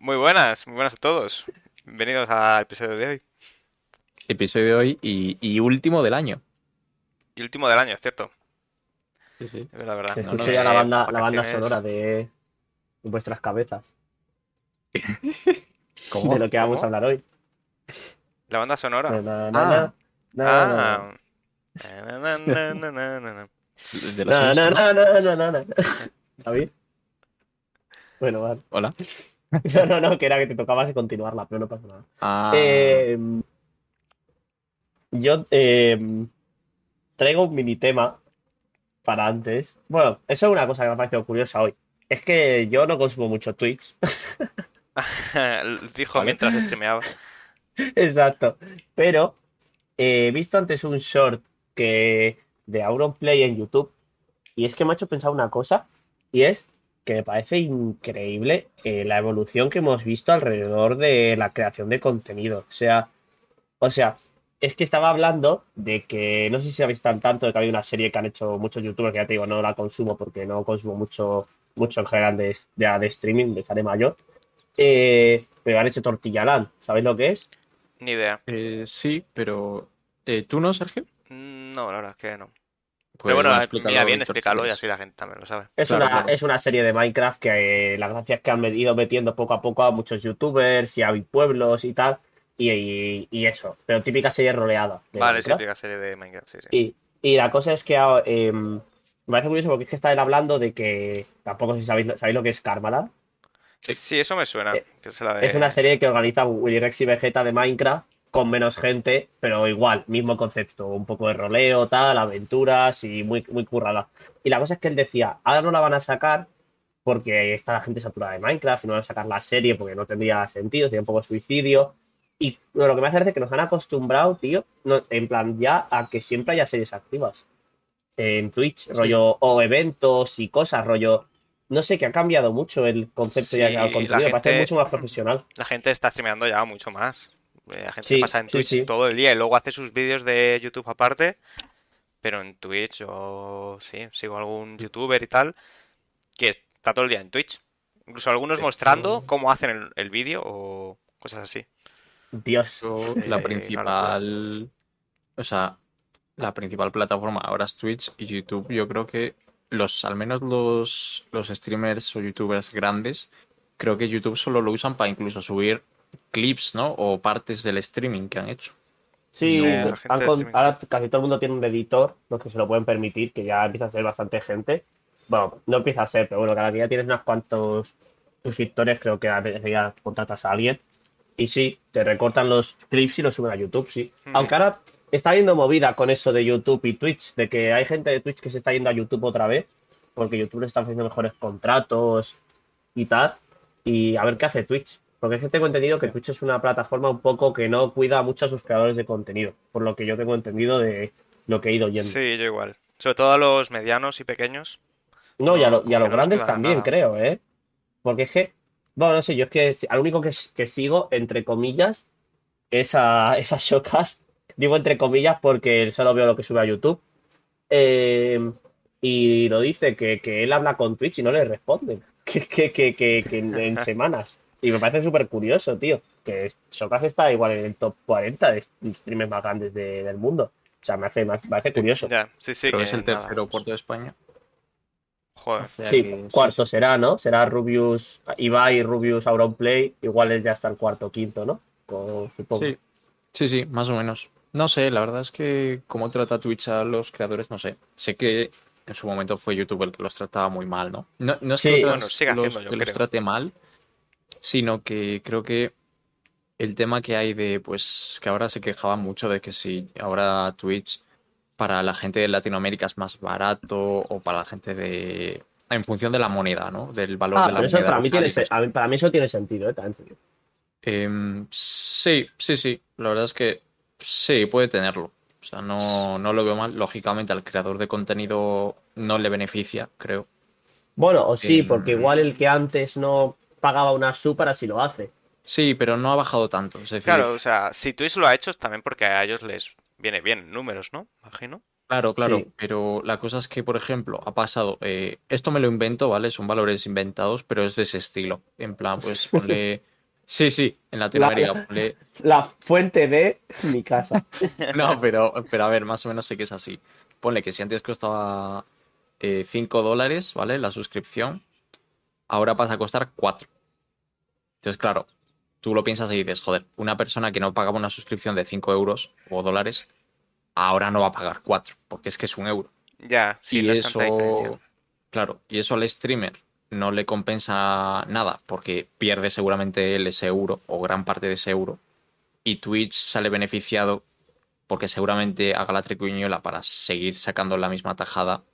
Muy buenas, muy buenas a todos. Bienvenidos al episodio de hoy. Episodio de hoy y, y último del año. Y último del año, es cierto. Sí, sí. Es la verdad. Se no, escucha no, ya la eh, banda, la banda sonora de, vuestras cabezas, ¿Cómo? de lo que vamos ¿Cómo? a hablar hoy. La banda sonora. Na, na, na. Bueno, vale. Hola. No, no, no, que era que te tocaba de continuarla, pero no pasa nada. Ah, Eh, yo eh, traigo un mini tema para antes. Bueno, eso es una cosa que me ha parecido curiosa hoy. Es que yo no consumo mucho Twitch. Dijo mientras streameaba. Exacto. Pero eh, he visto antes un short que de Auronplay en YouTube y es que me ha hecho pensar una cosa y es que me parece increíble eh, la evolución que hemos visto alrededor de la creación de contenido. O sea, o sea, es que estaba hablando de que no sé si habéis tan tanto de que había una serie que han hecho muchos youtubers que ya te digo, no la consumo porque no consumo mucho, mucho en general de, de, de streaming, de Care Mayor. Eh, pero han hecho Tortilla Land, ¿sabéis lo que es? Ni idea. eh, sí, pero. eh, ¿Tú no, Sergio? No, la verdad es que no. Pues Pero bueno, explícalo, mira bien, explícalo y así la gente también lo sabe. Es, Claro, una, claro. es una serie de Minecraft que eh, la gracia es que han ido metiendo poco a poco a muchos youtubers y a pueblos y tal. Y, y- y eso, pero típica serie roleada. Vale, sí, Minecraft. típica serie de Minecraft, sí, sí. Y, y la cosa es que eh, me parece curioso porque es que él hablando de que tampoco sé si sabéis, sabéis lo que es Karmaland. Sí, eso me suena. Eh, que es la de... Es una serie que organiza Willy Rex y Vegeta de Minecraft con menos gente, pero igual, mismo concepto, un poco de roleo, tal, aventuras y muy, muy currada. Y la cosa es que él decía, ahora no la van a sacar porque está la gente saturada de Minecraft y no van a sacar la serie porque no tendría sentido, sería un poco suicidio. Y bueno, lo que me hace es que nos han acostumbrado, tío, no- en plan ya a que siempre haya series activas en Twitch, rollo, o eventos y cosas, rollo. No sé, que ha cambiado mucho el concepto y Sí, el la contenido, me parece gente- mucho más profesional. La gente está streameando ya mucho más. La gente Sí, pasa en sí, Twitch sí. todo el día y luego hace sus vídeos de YouTube aparte. Pero en Twitch yo sí, sigo algún youtuber y tal que está todo el día en Twitch. Incluso algunos Sí. mostrando cómo hacen el, el vídeo o cosas así. Dios. Eh, la principal. O sea, la principal plataforma ahora es Twitch y YouTube. Yo creo que los, al menos los, los streamers o youtubers grandes, creo que YouTube solo lo usan para incluso subir clips, ¿no? O partes del streaming que han hecho. Sí, han con- ahora casi todo el mundo tiene un editor, los que se lo pueden permitir, que ya empieza a ser bastante gente. Bueno, no empieza a ser, pero bueno, cada que ya tienes unos cuantos suscriptores, creo que a ya contratas a alguien. Y sí, te recortan los clips y los suben a YouTube, sí. Ujú. Aunque ahora está habiendo movida con eso de YouTube y Twitch, de que hay gente de Twitch que se está yendo a YouTube otra vez, porque YouTube le está ofreciendo mejores contratos y tal. Y a ver qué hace Twitch. Porque es que tengo entendido que Twitch es una plataforma un poco que no cuida mucho a sus creadores de contenido, por lo que yo tengo entendido de lo que he ido oyendo. Sí, yo igual. Sobre todo a los medianos y pequeños. No, y a, No, lo- y a los no grandes también, nada. creo, ¿eh? Porque es que, bueno, no sé, yo es que al único que, que sigo, entre comillas, es a esas shocas. Digo entre comillas porque solo veo lo que sube a YouTube. Eh, y lo dice que, que él habla con Twitch y no le responden. Que, que, que, que, que en, en semanas. Y me parece súper curioso, tío. Que Shocas está igual en el top 40 de streamers más grandes de- del mundo. O sea, me hace, me hace- curioso. Ya, sí, sí, Creo que es el nada, tercero pues, puerto de España. Joder. O sea Sí, que cuarto será, ¿no? Será Rubius, Ibai, Rubius, Auronplay. Igual es ya hasta el cuarto o quinto, ¿no? Supongo. Sí, sí, sí, más o menos. No sé, la verdad es que cómo trata Twitch a los creadores, no sé. Sé que en su momento fue YouTube el que los trataba muy mal, ¿no? No, no es Sí. que, Bueno, los, sigue los- yo que los trate mal, sino que creo que el tema que hay de, pues, que ahora se quejaban mucho de que si ahora Twitch para la gente de Latinoamérica es más barato o para la gente de... En función de la moneda, ¿no? Del valor Ah, de la pero eso moneda para mí, local tiene, y se- cosas a mí- para mí eso tiene sentido, ¿eh? También. Em, sí, sí, sí. La verdad es que sí, puede tenerlo. O sea, no, no lo veo mal. Lógicamente al creador de contenido no le beneficia, creo. Bueno, o sí, Em, porque igual el que antes no pagaba una sub, ahora sí lo hace. Sí, pero no ha bajado tanto. Claro, o sea, si Twitch lo ha hecho es también porque a ellos les viene bien en números, ¿no? Imagino. Claro, claro, Sí. pero la cosa es que, por ejemplo, ha pasado, eh, esto me lo invento, ¿vale? Son valores inventados, pero es de ese estilo. En plan, pues ponle Sí, sí, en Latinoamérica. ponle- La fuente de mi casa. No, pero, pero a ver, más o menos sé que es así. Ponle que si antes costaba 5 dólares, ¿vale? La suscripción, ahora pasa a costar 4. Entonces, claro, tú lo piensas y dices, joder, una persona que no pagaba una suscripción de 5 euros o dólares, ahora no va a pagar 4, porque es que es un euro. Ya, sí, y no es tanta eso, claro, y eso al streamer no le compensa nada, porque pierde seguramente él ese euro o gran parte de ese euro. Y Twitch sale beneficiado porque seguramente haga la tricuñuela para seguir sacando la misma tajada.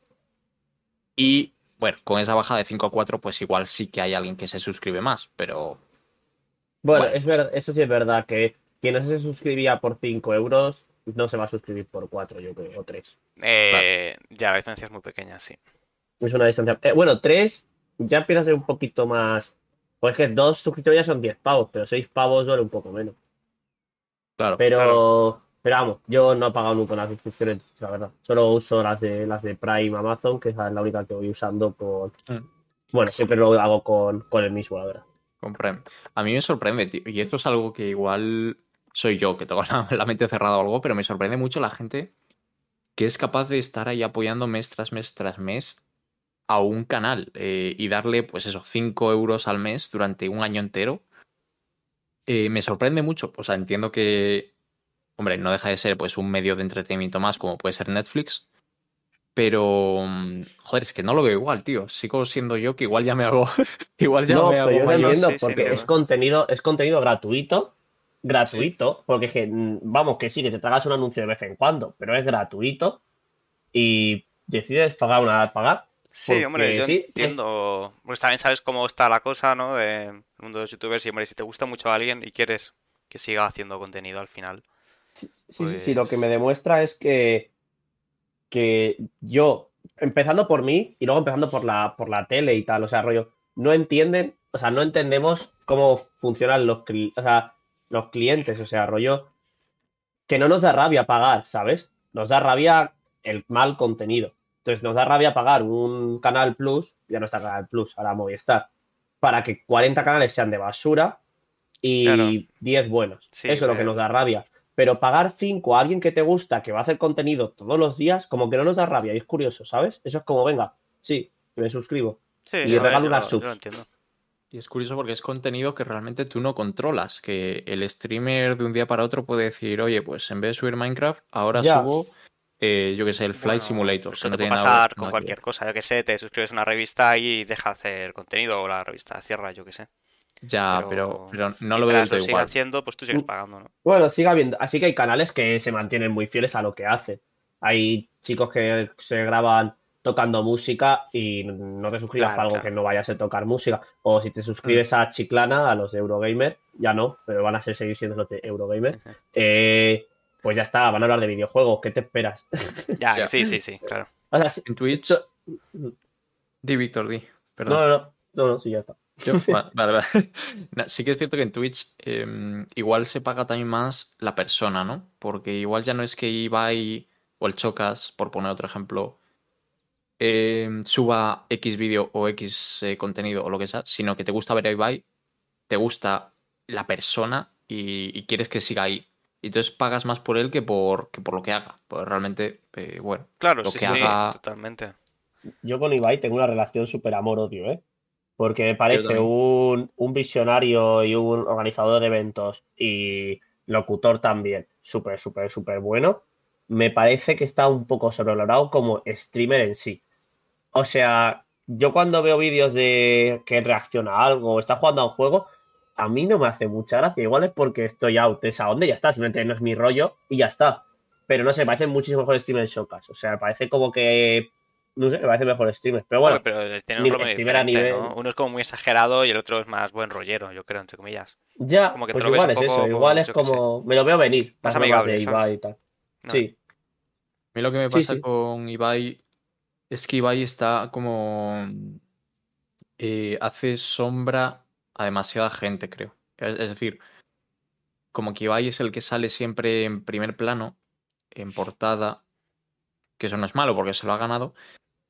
Y bueno, con esa bajada de 5 a 4, pues igual sí que hay alguien que se suscribe más, pero Bueno, Bueno. es verdad, eso sí es verdad que quien no se suscribía por 5 euros no se va a suscribir por 4, yo creo, o 3. Eh, Ya, la diferencia es muy pequeña, sí. Es una distancia. eh, bueno, 3 ya empieza a ser un poquito más. Pues que 2 suscriptores ya son 10 pavos, pero 6 pavos duele un poco menos. claro. Pero, Claro. Pero vamos, yo no he pagado nunca las suscripciones, la verdad. Solo uso las de las de Prime Amazon, que es la única que voy usando con. Mm. Bueno, siempre lo hago con, con el mismo, la verdad. con Prime. A mí me sorprende, tío, y esto es algo que igual soy yo, que tengo la, la mente cerrada o algo, pero me sorprende mucho la gente que es capaz de estar ahí apoyando mes tras mes tras mes a un canal eh, y darle, pues eso, 5 euros al mes durante un año entero. Eh, me sorprende mucho. O sea, entiendo que, hombre, no deja de ser pues un medio de entretenimiento más como puede ser Netflix. Pero, mm, joder, es que no lo veo igual, tío. Sigo siendo yo que igual ya me hago, igual ya no, me pero hago yo lo mayor. entiendo sí, porque es contenido, es contenido gratuito, gratuito, porque es que, mm, vamos, que sí, que te tragas un anuncio de vez en cuando, pero es gratuito y decides pagar una pagar. Sí, hombre, yo sí, entiendo. Pues también sabes cómo está la cosa, ¿no? Del mundo de los youtubers. Y, hombre, si te gusta mucho a alguien y quieres que siga haciendo contenido al final. Sí, sí, sí, sí, lo que Pues- me demuestra es que, que yo, empezando por mí y luego empezando por la, por la tele y tal, o sea, rollo, no entienden, o sea, no entendemos cómo funcionan los, o sea, los clientes, o sea, rollo, que no nos da rabia pagar, ¿sabes? Nos da rabia el mal contenido. Entonces nos da rabia pagar un Canal Plus, ya no está Canal Plus, ahora Movistar, para que 40 canales sean de basura y Claro. 10 buenos. Sí, Eso es lo que nos da rabia. Pero pagar 5 a alguien que te gusta, que va a hacer contenido todos los días, como que no nos da rabia y es curioso, ¿sabes? Eso es como, venga, sí, me suscribo. Sí, Y regalo unas lo- yo lo subs. entiendo. Y es curioso porque es contenido que realmente tú no controlas. Que el streamer de un día para otro puede decir, oye, pues en vez de subir Minecraft, ahora Ya. subo, eh, yo qué sé, el Flight Bueno, Simulator. Eso que no te puede tiene nada- pasar con nada que cualquier cosa. Yo que sé, te suscribes a una revista y deja de hacer contenido. O la revista cierra, yo que sé. Ya, Pero- pero, pero no lo veo del igual. haciendo, pues tú sigues Mm. pagando, ¿no? Bueno, sigue habiendo, así que hay canales que se mantienen muy fieles a lo que hacen. Hay chicos que se graban tocando música y no te suscribas Claro, para algo claro. que no vaya a ser tocar música. O si te suscribes a Chiclana, a los de Eurogamer, ya no, pero van a ser, seguir siendo los de Eurogamer. Eh, pues ya está, van a hablar de videojuegos. ¿Qué te esperas? Ya, Ya. sí, sí, sí, claro. O sea, sí- En Twitch, di Víctor, di. no, Perdón. no, no, no, no, sí, ya está. Yo- va- vale, vale. No, sí que es cierto que en Twitch eh, igual se paga también más la persona, ¿no? Porque igual ya no es que Ibai o el Chocas, por poner otro ejemplo, eh, suba X vídeo o X eh, contenido o lo que sea, sino que te gusta ver a Ibai, te gusta la persona y, y quieres que siga ahí. Y entonces pagas más por él que por, que por lo que haga. Pues realmente, eh, bueno, Claro, Lo sí, que sí, haga- totalmente. Yo con Ibai tengo una relación súper amor-odio, ¿eh? Porque me parece un, un visionario y un organizador de eventos y locutor también, súper, súper, súper bueno. Me parece que está un poco sobrevalorado como streamer en sí. O sea, yo cuando veo vídeos de que reacciona a algo o está jugando a un juego, a mí no me hace mucha gracia. Igual es porque estoy out de esa onda y ya está, simplemente no es mi rollo y ya está. Pero no sé, me parece muchísimo mejor streamer Showcas. O sea, me parece como que. No sé, me parece mejor streamer. Pero bueno, pero tiene un streamer a nivel- ¿no? Uno es como muy exagerado y el otro es más buen rollero, yo creo, entre comillas. ya, como que te pues igual es poco eso. como- Igual es como. Me lo veo venir. Más amigable, de. Ibai y tal. No. Sí. A mí lo que me Sí, pasa sí. con Ibai es que Ibai está como. eh, hace sombra a demasiada gente, creo. Es, es decir, como que Ibai es el que sale siempre en primer plano, en portada, que eso no es malo porque se lo ha ganado,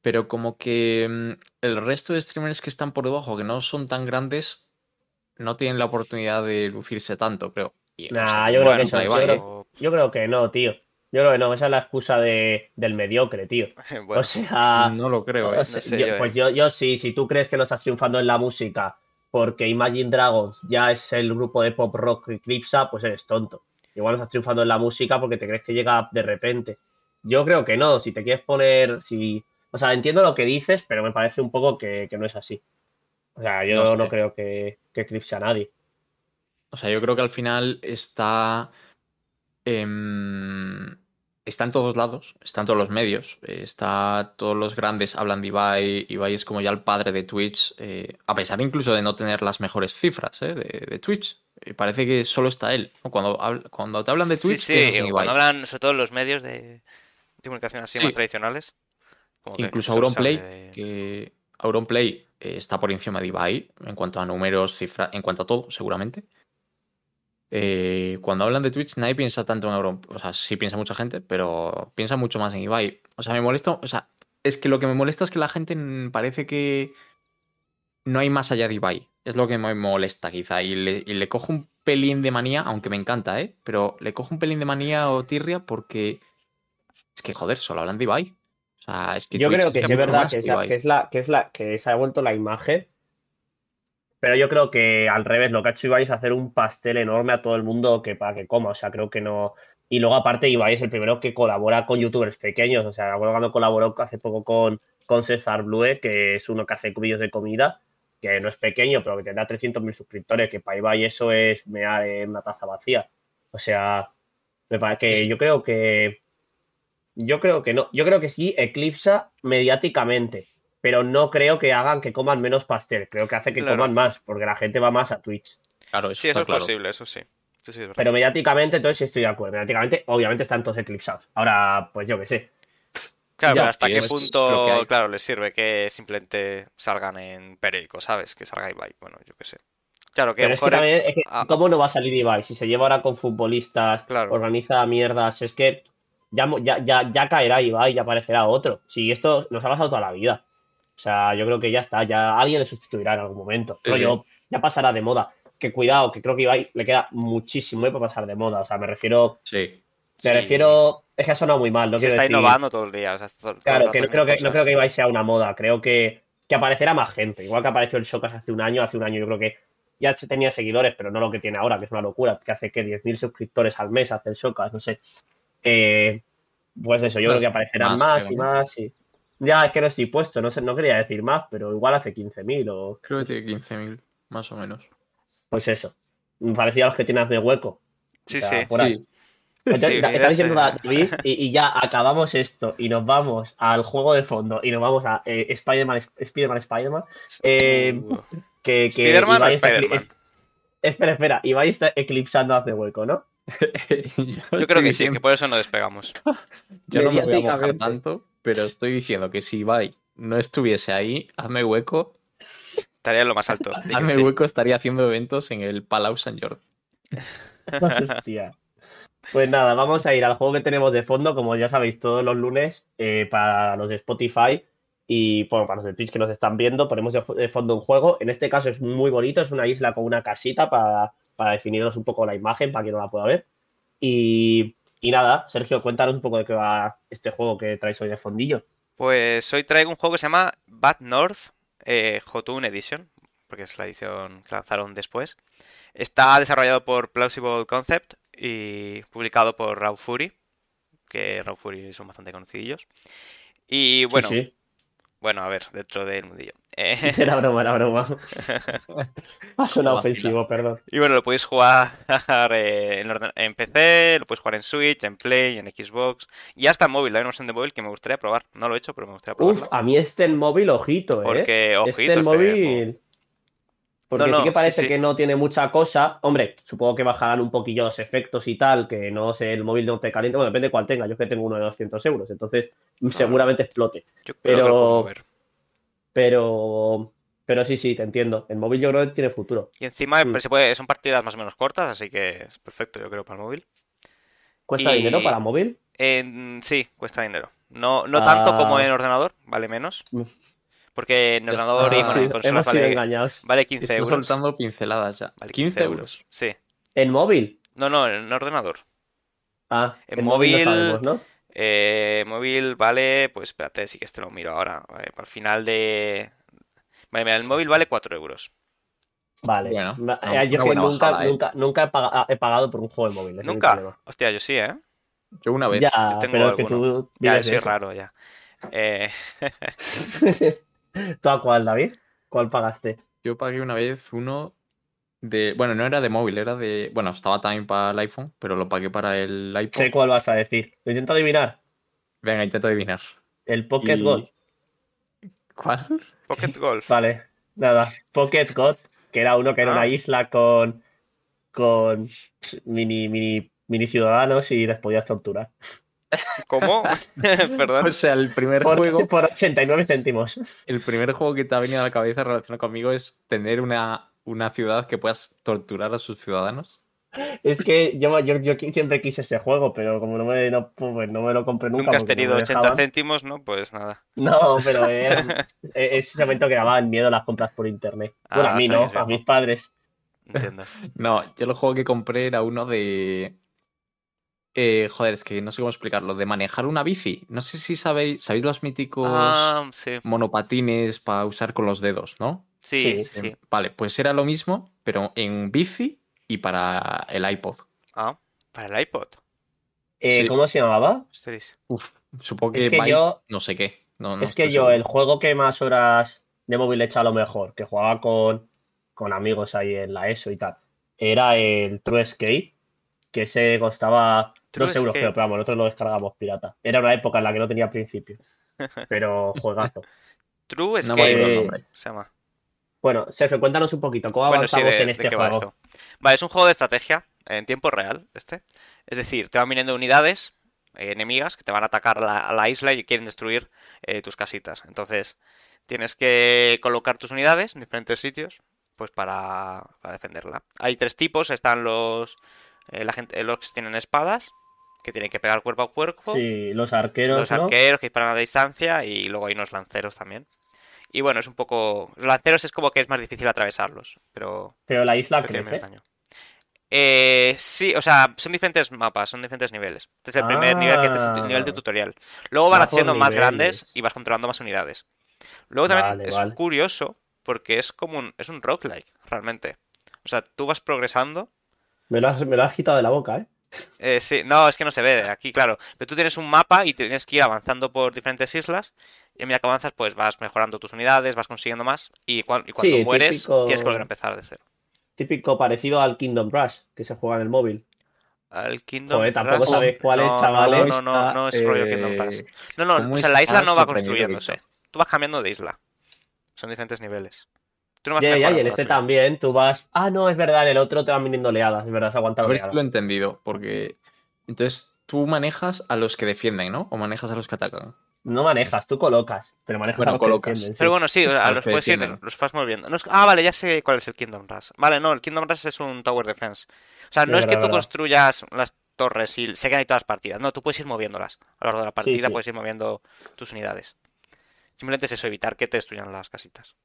pero como que mm, el resto de streamers que están por debajo, que no son tan grandes, no tienen la oportunidad de lucirse tanto, creo. Y, Nah, yo creo que eso- da yo igual, creo- ¿eh? Yo creo que no, tío. Yo creo que no, esa es la excusa de, del mediocre, tío. Bueno, O sea, No lo creo, o ¿eh? sea, sé yo- yo, eh. pues yo, yo sí, si tú crees que no estás triunfando en la música porque Imagine Dragons ya es el grupo de pop rock que eclipsa, pues eres tonto. Igual no estás triunfando en la música porque te crees que llega de repente. Yo creo que no, si te quieres poner, si... O sea, entiendo lo que dices, pero me parece un poco que, que no es así. O sea, yo No creo que, que eclipse a nadie. O sea, yo creo que al final está. em, está en todos lados, está en todos los medios. eh, está. Todos los grandes hablan de Ibai. Ibai es como ya el padre de Twitch. eh, a pesar incluso de no tener las mejores cifras eh, de, de Twitch. eh, parece que solo está él. ¿no? Cuando, cuando te hablan de Twitch, sí, en cuando hablan sobre todo los medios de, de comunicación así Sí. más tradicionales. Como Incluso Auronplay, de- que Auronplay eh, está por encima de Ibai en cuanto a números, cifras, en cuanto a todo, seguramente. Eh, cuando hablan de Twitch, nadie piensa tanto en Auron, o sea, sí piensa mucha gente, pero piensa mucho más en Ibai. O sea, me molesta, o sea, es que lo que me molesta es que la gente parece que no hay más allá de Ibai. Es lo que me molesta, quizá. Y le, y le cojo un pelín de manía, aunque me encanta, ¿eh? Pero le cojo un pelín de manía o tirria porque es que, joder, solo hablan de Ibai. O sea, es que Yo Twitch creo que es verdad que, es que la, que es la, que es la, que se ha vuelto la imagen. Pero yo creo que al revés, lo que ha hecho Ibai es hacer un pastel enorme a todo el mundo que para que coma. O sea, creo que no. Y luego, aparte, Ibai es el primero que colabora con youtubers pequeños. O sea, recuerdo cuando colaboró hace poco con, con César Blue, que es uno que hace vídeos de comida, que no es pequeño, pero que tendrá 300.000 suscriptores, que para Ibai eso es mear en una taza vacía. O sea, me parece que yo creo que. Yo creo que no. Yo creo que sí eclipsa mediáticamente, pero no creo que hagan que coman menos pastel. Creo que hace que Claro. coman más, porque la gente va más a Twitch. Claro, eso Sí, eso es claro. posible, eso sí. Eso sí es verdad. Pero mediáticamente, entonces sí estoy de acuerdo. Mediáticamente, obviamente están todos eclipsados. Ahora, pues yo qué sé. Claro, Ya, pero hasta qué punto, claro, les sirve que simplemente salgan en periódico, ¿sabes? Que salga Ibai, bueno, yo qué sé. Claro, que Pero lo es que mejor también, es que, ah. ¿cómo no va a salir Ibai? Si se lleva ahora con futbolistas, Claro. organiza mierdas, es que ya, ya, ya, ya caerá Ibai y aparecerá otro. Si esto nos ha pasado toda la vida. O sea, yo creo que ya está, ya alguien le sustituirá en algún momento. Sí, Rollo, ya pasará de moda. Que cuidado, que creo que Ibai le queda muchísimo para pasar de moda. O sea, me refiero, Sí. me Sí. refiero, es que ha sonado muy mal, no se está decir- innovando todo el día. o sea, todo- todo el Claro, que no creo que, no creo que Ibai sea una moda, creo que, que aparecerá más gente. Igual que apareció el Showcast hace un año, hace un año yo creo que ya tenía seguidores, pero no lo que tiene ahora, que es una locura, que hace que 10.000 suscriptores al mes hace el Showcast, no sé. Eh, pues eso, yo Más, creo que aparecerán más, y más. Y... Ya, es que no estoy puesto, no sé, no quería decir más, pero igual hace 15.000 o Creo que tiene 15.000, más o menos. pues eso. Parecido a los que tienes de hueco. Sí, O sea, sí. por ahí. Entonces, Sí, está diciendo David y, y ya acabamos esto y nos vamos al juego de fondo y nos vamos a eh, Spider-Man, Spider-Man, Spider-Man. Eh, Uh, Que, que ¿Spider-Man o Spider-Man? es- espera, espera, Ibai está eclipsando hace hueco, ¿no? Yo creo que sí, que por eso no despegamos. Yo no me voy a mojar tanto, pero estoy diciendo que si Ibai no estuviese ahí, hazme hueco, Estaría en lo más alto. hazme sí. hueco estaría haciendo eventos en el Palau Sant Jordi. Hostia. Pues nada, vamos a ir al juego que tenemos de fondo, como ya sabéis, todos los lunes eh, para los de Spotify y bueno, para los de Twitch que nos están viendo, ponemos de fondo un juego. En este caso es muy bonito, es una isla con una casita para, para definirnos un poco la imagen, para quien no la pueda ver. Y, y nada, Sergio, cuéntanos un poco de qué va este juego que traes hoy de fondillo. Pues hoy traigo un juego que se llama Bad North eh, Jotun Edition, porque es la edición que lanzaron después. Está desarrollado por Plausible Concept y publicado por Raw Fury, que Raw Fury son bastante conocidillos. Y bueno, Sí, sí. Bueno, a ver, dentro del mundillo. Eh, Era broma, era broma. Ha sonado ofensivo, perdón. y bueno, lo podéis jugar en, orden- en PC, lo podéis jugar en Switch, en Play, en Xbox y hasta en móvil. Hay una versión de móvil que me gustaría probar. No lo he hecho, pero me gustaría Uf, probarla. a mí este en móvil, ojito, ¿eh? Porque, ojito, este en este juego. móvil. Porque No, no, sí que parece sí. que no tiene mucha cosa. Hombre, supongo que bajarán un poquillo los efectos y tal, que no sé, el móvil no te caliente. Bueno, depende de cuál tenga. Yo es que tengo uno de 200 euros, entonces seguramente explote. Yo creo que lo pero-. Pero, pero sí, sí, te entiendo. El móvil yo creo que tiene futuro. Y encima Mm. se puede, son partidas más o menos cortas, así que es perfecto, yo creo, para el móvil. ¿Cuesta Y- dinero para móvil? En- sí, cuesta dinero. No, no tanto Ah. como en ordenador, vale menos. Porque en Ya ordenador y está. bueno, en Sí, consolas hemos sido vale, engañados. vale 15 Estoy euros. soltando pinceladas ya. Vale 15 euros. Sí. ¿En móvil? No, no, en ordenador. Ah, En en móvil no móvil- sabemos, ¿no? Eh, móvil vale, pues espérate, sí que este lo miro ahora. Vale, para el final de... Vale, mira, el móvil vale 4 euros. Vale. Bueno, eh, yo que buena nunca, bajada, ¿eh? nunca, nunca he, paga- he pagado por un juego de móvil. ¿Nunca? Hostia, yo sí, ¿eh? Yo una vez. Ya, tengo pero que tú Ya, soy raro, ya. Eh, ¿Tú a cuál, David? ¿Cuál pagaste? Yo pagué una vez uno de. Bueno, no era de móvil, era de. Bueno, estaba también para el iPhone, pero lo pagué para el iPod. Sé cuál vas a decir. Lo intento adivinar. Venga, intento adivinar. El Pocket Y- God. ¿Cuál? Pocket Golf. Vale, nada. Pocket God, que era uno que era Ah. una isla con, con mini, mini, mini ciudadanos y les podías torturar. ¿Cómo? Perdón. O sea, el primer Por, juego. por 89 céntimos. El primer juego que te ha venido a la cabeza relacionado conmigo es tener una, una ciudad que puedas torturar a sus ciudadanos. Es que yo, yo, siempre quise ese juego, pero como no me, no, pues no me lo compré nunca. Nunca has no tenido me 80 dejaban. céntimos, ¿no? Pues nada. No, pero era- e- ese momento que daban miedo las compras por internet. Bueno, Ah, a mí no, a mis padres. Entiendo. No, yo el juego que compré era uno de. Eh, joder, es que no sé cómo explicarlo. De manejar una bici. No sé si sabéis. ¿Sabéis los míticos Ah, sí. monopatines para usar con los dedos, no? Sí, Sí. sí, sí. Vale, pues era lo mismo, pero en bici y para el iPod. Ah, para el iPod. Eh, Sí. ¿Cómo se llamaba? Uf, supongo que, Es que Byte, yo- no sé qué. No, no es que yo, seguro. el juego que más horas de móvil he echado a lo mejor, que jugaba con, con amigos ahí en la ESO y tal, era el True Escape, que ese costaba True 2 euros, Escape. creo, pero vamos, nosotros lo descargamos pirata. Era una época en la que no tenía principio, pero juegazo. True No Escape Eh, se llama. Bueno, Sergio, cuéntanos un poquito, ¿cómo Bueno, sí, avanzamos de, en este juego? esto. Vale, es un juego de estrategia en tiempo real, este. Es decir, te van viniendo unidades eh, enemigas que te van a atacar la- a la isla y quieren destruir eh, tus casitas. Entonces, tienes que colocar tus unidades en diferentes sitios, pues para, para defenderla. Hay tres tipos, están los, eh, la gente, los que tienen espadas, que tienen que pegar cuerpo a cuerpo. Sí, los arqueros, los ¿no? arqueros que disparan a distancia y luego hay unos lanceros también. Y bueno, es un poco... Los lanceros es como que es más difícil atravesarlos, pero... Pero la isla pero crece. daño. Eh, sí, o sea, son diferentes mapas, son diferentes niveles. Este es el primer nivel que te- es el nivel de Ah. tutorial. Luego van siendo más grandes niveles. y vas controlando más unidades. Luego también Vale, es vale. curioso porque es como un, es un roguelike, realmente. O sea, tú vas progresando Me lo, has, me lo has quitado de la boca, ¿eh? Eh, sí, no, es que no se ve aquí, claro. Pero tú tienes un mapa y tienes que ir avanzando por diferentes islas. Y a medida que avanzas, pues vas mejorando tus unidades, vas consiguiendo más. Y, cuan- y cuando Sí, mueres, típico- tienes que volver a empezar de cero. Típico parecido al Kingdom Rush, que se juega en el móvil. Al Kingdom Joder, tampoco Rush- sabéis cuál es, no, chavales. No, no, no, no es rollo Kingdom Eh, Rush. No, no, ¿cómo o sea, la isla no va construyéndose. Tú vas cambiando de isla. Son diferentes niveles. Tú no vas Ya, ya, y en este también, tú vas. Ah, no, es verdad, en el otro te van viniendo oleadas, es verdad, se aguanta A ver lo he entendido, porque. Entonces, tú manejas a los que defienden, ¿no? O manejas a los que atacan. No manejas, tú colocas, pero manejas Bueno, a los que colocas. defienden, sí. Pero bueno, sí, o sea, Los que puedes ir, los vas moviendo. No es- Ah, vale, ya sé cuál es el Kingdom Rush. Vale, no, el Kingdom Rush es un Tower Defense. O sea, no Es que tú verdad. construyas las torres y se quedan ahí todas las partidas. No, tú puedes ir moviéndolas. A lo largo de la partida sí. puedes ir moviendo tus unidades. Simplemente es eso, evitar que te destruyan las casitas.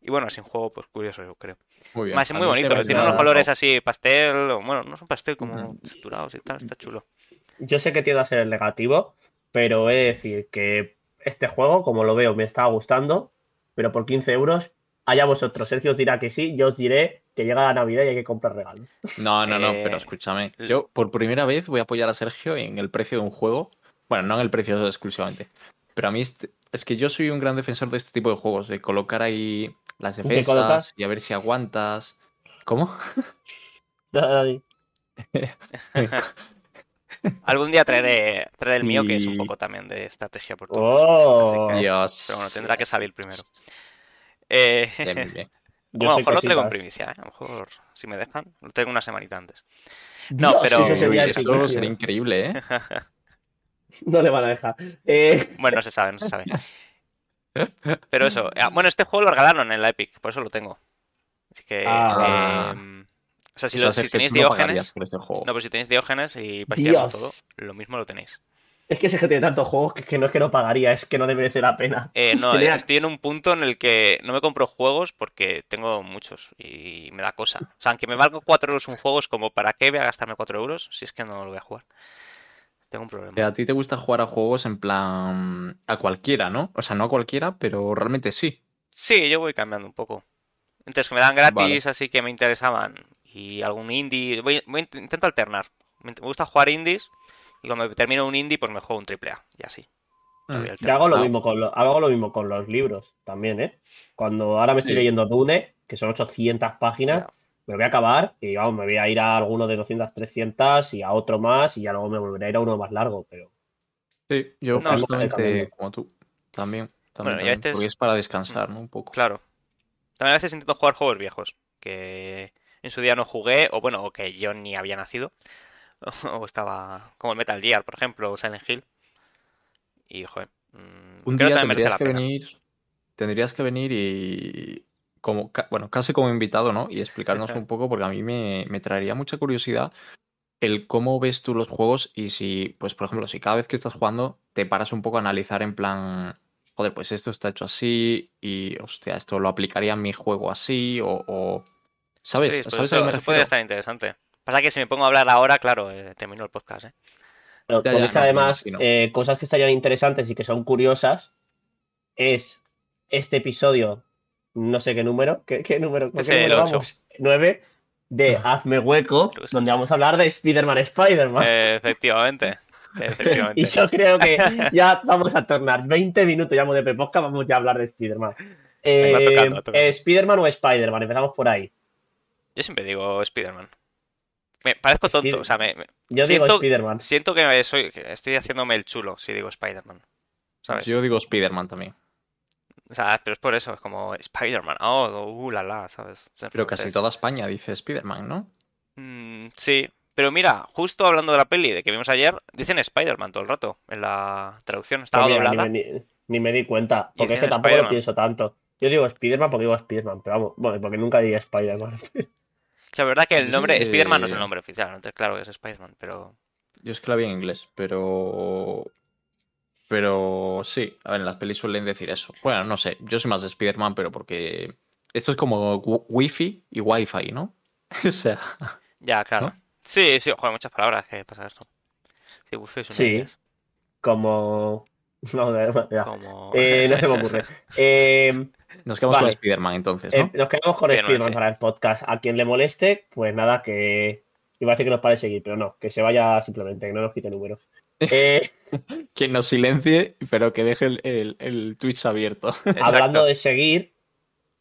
Y bueno, es un juego pues curioso, yo creo. Muy bien. Más es muy bonito, tiene unos colores así pastel, o bueno, no son pastel, como saturados y tal, está chulo. Yo sé que tiende a ser el negativo, pero he de decir que este juego, como lo veo, me está gustando, pero por 15 euros, allá vosotros. Sergio os dirá que sí, yo os diré que llega la Navidad y hay que comprar regalos. No, no, no, Eh, pero escúchame. l- Yo por primera vez voy a apoyar a Sergio en el precio de un juego. Bueno, no en el precio exclusivamente. Pero a mí este- es que yo soy un gran defensor de este tipo de juegos, de colocar ahí las defensas y a ver si aguantas. ¿Cómo? Algún día traeré, traeré el mío, que es un poco también de estrategia por turnos. Oh. Así que- Dios. Pero bueno, tendrá que salir primero. Eh, Bien, bien, bien. yo bueno, a lo mejor lo traigo en primicia, ¿eh? A lo mejor, si me dejan, lo traigo una semanita antes. No, Dios, pero- eso sería Uy, eso sería increíble, ¿eh? No le van a dejar. Eh, Bueno, no se sabe, no se sabe. Pero eso, ah, bueno, este juego lo regalaron en la Epic, por eso lo tengo. Así que, Ah. eh, o sea, si, O sea, lo- si tenéis Diógenes, este juego. no, pues si tenéis Diógenes y Dios. todo, lo mismo lo tenéis. Es que ese que tiene tantos juegos que, que no es que no pagaría, es que no le merece la pena. Eh, no, Tenía- estoy en un punto en el que no me compro juegos porque tengo muchos y me da cosa. O sea, aunque me valga 4 euros un juego, es como, ¿para qué voy a gastarme 4 euros si es que no lo voy a jugar? Tengo un problema. a ti te gusta jugar a juegos en plan a cualquiera, ¿no? O sea, no a cualquiera, pero realmente sí. Sí, yo voy cambiando un poco. Entonces, que me dan gratis, Vale. así que me interesaban. Y algún indie. Voy, voy int- intento alternar. Me gusta jugar indies. Y cuando termino un indie, pues me juego un triple A. Y así. Mm. Hago lo, Ah. mismo con lo- hago lo mismo con los libros también, ¿eh? Cuando ahora me estoy Sí. leyendo Dune, que son 800 páginas. Me voy a acabar y vamos, me voy a ir a alguno de 200, 300 y a otro más y ya luego me volveré a ir a uno más largo, pero Sí, yo No, justamente como tú. También. también, Bueno, y a también, veces- Porque es para descansar, ¿no? Un poco. Claro. También a veces intento jugar juegos viejos. Que en su día no jugué. O bueno, o que yo ni había nacido. O estaba. Como el Metal Gear, por ejemplo. O Silent Hill. Y, joder. mm, Un creo día también merece tendrías la que pena. venir. Tendrías que venir y. Como, ca- bueno, casi como invitado, ¿no? Y explicarnos un poco, porque a mí me, me traería mucha curiosidad el cómo ves tú los juegos y si, pues, por ejemplo, si cada vez que estás jugando te paras un poco a analizar en plan, joder, pues esto está hecho así y, hostia, esto lo aplicaría en mi juego así o, o- ¿sabes? Sí, pues ¿Sabes eso, a qué me eso podría estar interesante. Pasa que si me pongo a hablar ahora, claro, eh, termino el podcast, ¿eh? Pero Ya, ya, no, además, eh, cosas que estarían interesantes y que son curiosas es este episodio, no sé qué número, ¿qué, qué número? ¿Con Es qué el número vamos? 9 de. Hazme Hueco, donde vamos a hablar de Spider-Man Spider-Man. Eh, efectivamente. Efectivamente. Y yo creo que ya vamos a tornar 20 minutos, ya de Pepodcast, vamos ya a hablar de Spider-Man. Eh, eh, ¿Spider-Man o Spider-Man? Empezamos por ahí. Yo siempre digo Spider-Man. Me parezco tonto, Spider- o sea, me, me- Yo digo Spider-Man. siento que, soy, que estoy haciéndome el chulo si digo Spider-Man. ¿Sabes? Yo digo Spider-Man también. O sea, pero es por eso, es como Spider-Man. Oh, uh, la la, ¿sabes? Pero casi toda España dice Spider-Man, ¿no? mm, sí, pero mira, justo hablando de la peli de que vimos ayer, dicen Spider-Man todo el rato en la traducción. Estaba Pues mira, doblada. Ni me, ni- ni me di cuenta, porque es que tampoco lo Spider-Man. pienso tanto. Yo digo Spider-Man porque digo Spider-Man, pero vamos, bueno, porque nunca diría Spider-Man. La verdad que el nombre sé- Spider-Man no es el nombre oficial, entonces claro que es Spider-Man, pero Yo es que la vi en inglés, pero. Pero sí, a ver, en las pelis suelen decir eso. Bueno, no sé, yo soy más de Spider-Man, pero porque. Esto es como wi- Wi-Fi y Wi-Fi, ¿no? o sea, ya, claro. ¿No? Sí, sí, joder, muchas palabras que pasa esto. Sí, wifi es un Sí. Como. No, ya. Como... Eh, no se me ocurre. Eh, nos quedamos con. Spider-Man entonces, eh, ¿no? nos quedamos con Spider-Man, para el podcast. A quien le moleste, pues nada, que. Iba a decir que nos pare seguir, pero no, que se vaya simplemente, que no nos quite números. Eh, Que nos silencie, pero que deje el, el- el Twitch abierto. Exacto. hablando de seguir,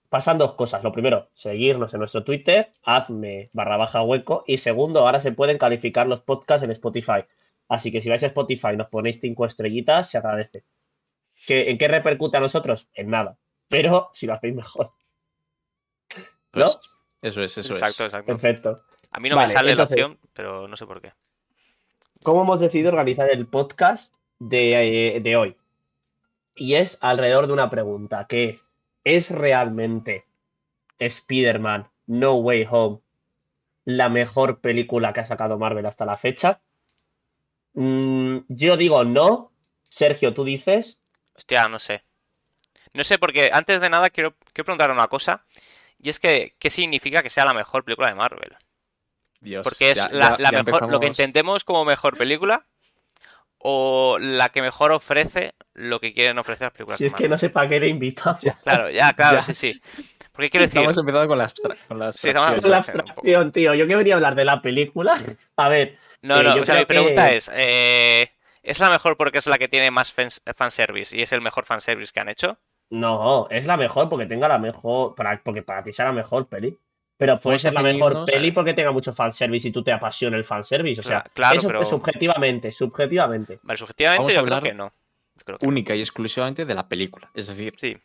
pasan dos cosas. Lo primero, seguirnos en nuestro Twitter, hazme barra baja hueco. Y segundo, ahora se pueden calificar los podcasts en Spotify. Así que si vais a Spotify y nos ponéis cinco estrellitas, se agradece. ¿Qué- ¿En qué repercute a nosotros? En nada. Pero si lo hacéis mejor. ¿No? Pues, eso es, eso Exacto, es. exacto. Perfecto. A mí no Vale, me sale entonces- la opción, pero no sé por qué. ¿Cómo hemos decidido organizar el podcast de, eh, de hoy? Y es alrededor de una pregunta, que es, ¿es realmente Spider-Man No Way Home la mejor película que ha sacado Marvel hasta la fecha? Mm, yo digo no. Sergio, tú dices. Hostia, no sé. No sé, porque antes de nada quiero, quiero preguntar una cosa. Y es que, ¿qué significa que sea la mejor película de Marvel? Dios, Porque es ya- la, ya- la ya mejor, lo que entendemos como mejor película o la que mejor ofrece lo que quieren ofrecer las películas Si es que no sé para qué le invitamos. Claro, ya, claro, Ya. sí, sí. Porque quiero decir, Estamos empezando con la, con la Sí, estamos abstracción. La abstracción tío. Yo que venía a hablar de la película. A ver, no, eh, no, o sea, mi que- pregunta es, eh, ¿es la mejor porque es la que tiene más fans- fanservice y es el mejor fanservice que han hecho? No, es la mejor porque tenga la mejor, para, porque para ti sea la mejor peli. Pero puede ser la mejor peli porque tenga mucho fanservice y tú te apasiona el fanservice. O sea, Cla- claro, eso pero- subjetivamente, subjetivamente. Vale, subjetivamente yo creo hablar que no. Yo creo que no. Única y exclusivamente de la película. Es decir, Sí,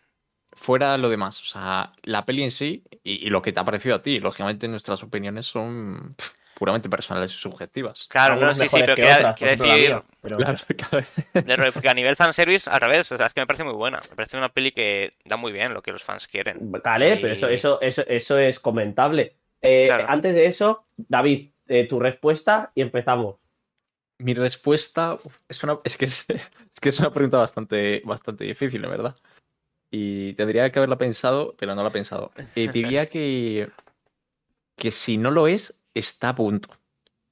fuera lo demás. O sea, la peli en sí y, y lo que te ha parecido a ti. Lógicamente, nuestras opiniones son pff, puramente personales y subjetivas. claro, no, sí, sí, pero que la decir, pero- Claro, claro. porque a nivel fanservice, al revés, o sea, es que me parece muy buena. Me parece una peli que da muy bien lo que los fans quieren. Vale, Y- pero eso, eso, eso, eso es comentable. Eh, Claro. Antes de eso, David, eh, tu respuesta y empezamos. mi respuesta uf, es una, es que es, es que es una pregunta bastante, bastante difícil, en verdad. Y tendría que haberla pensado, pero no la he pensado. Eh, diría que, que si no lo es, está a punto.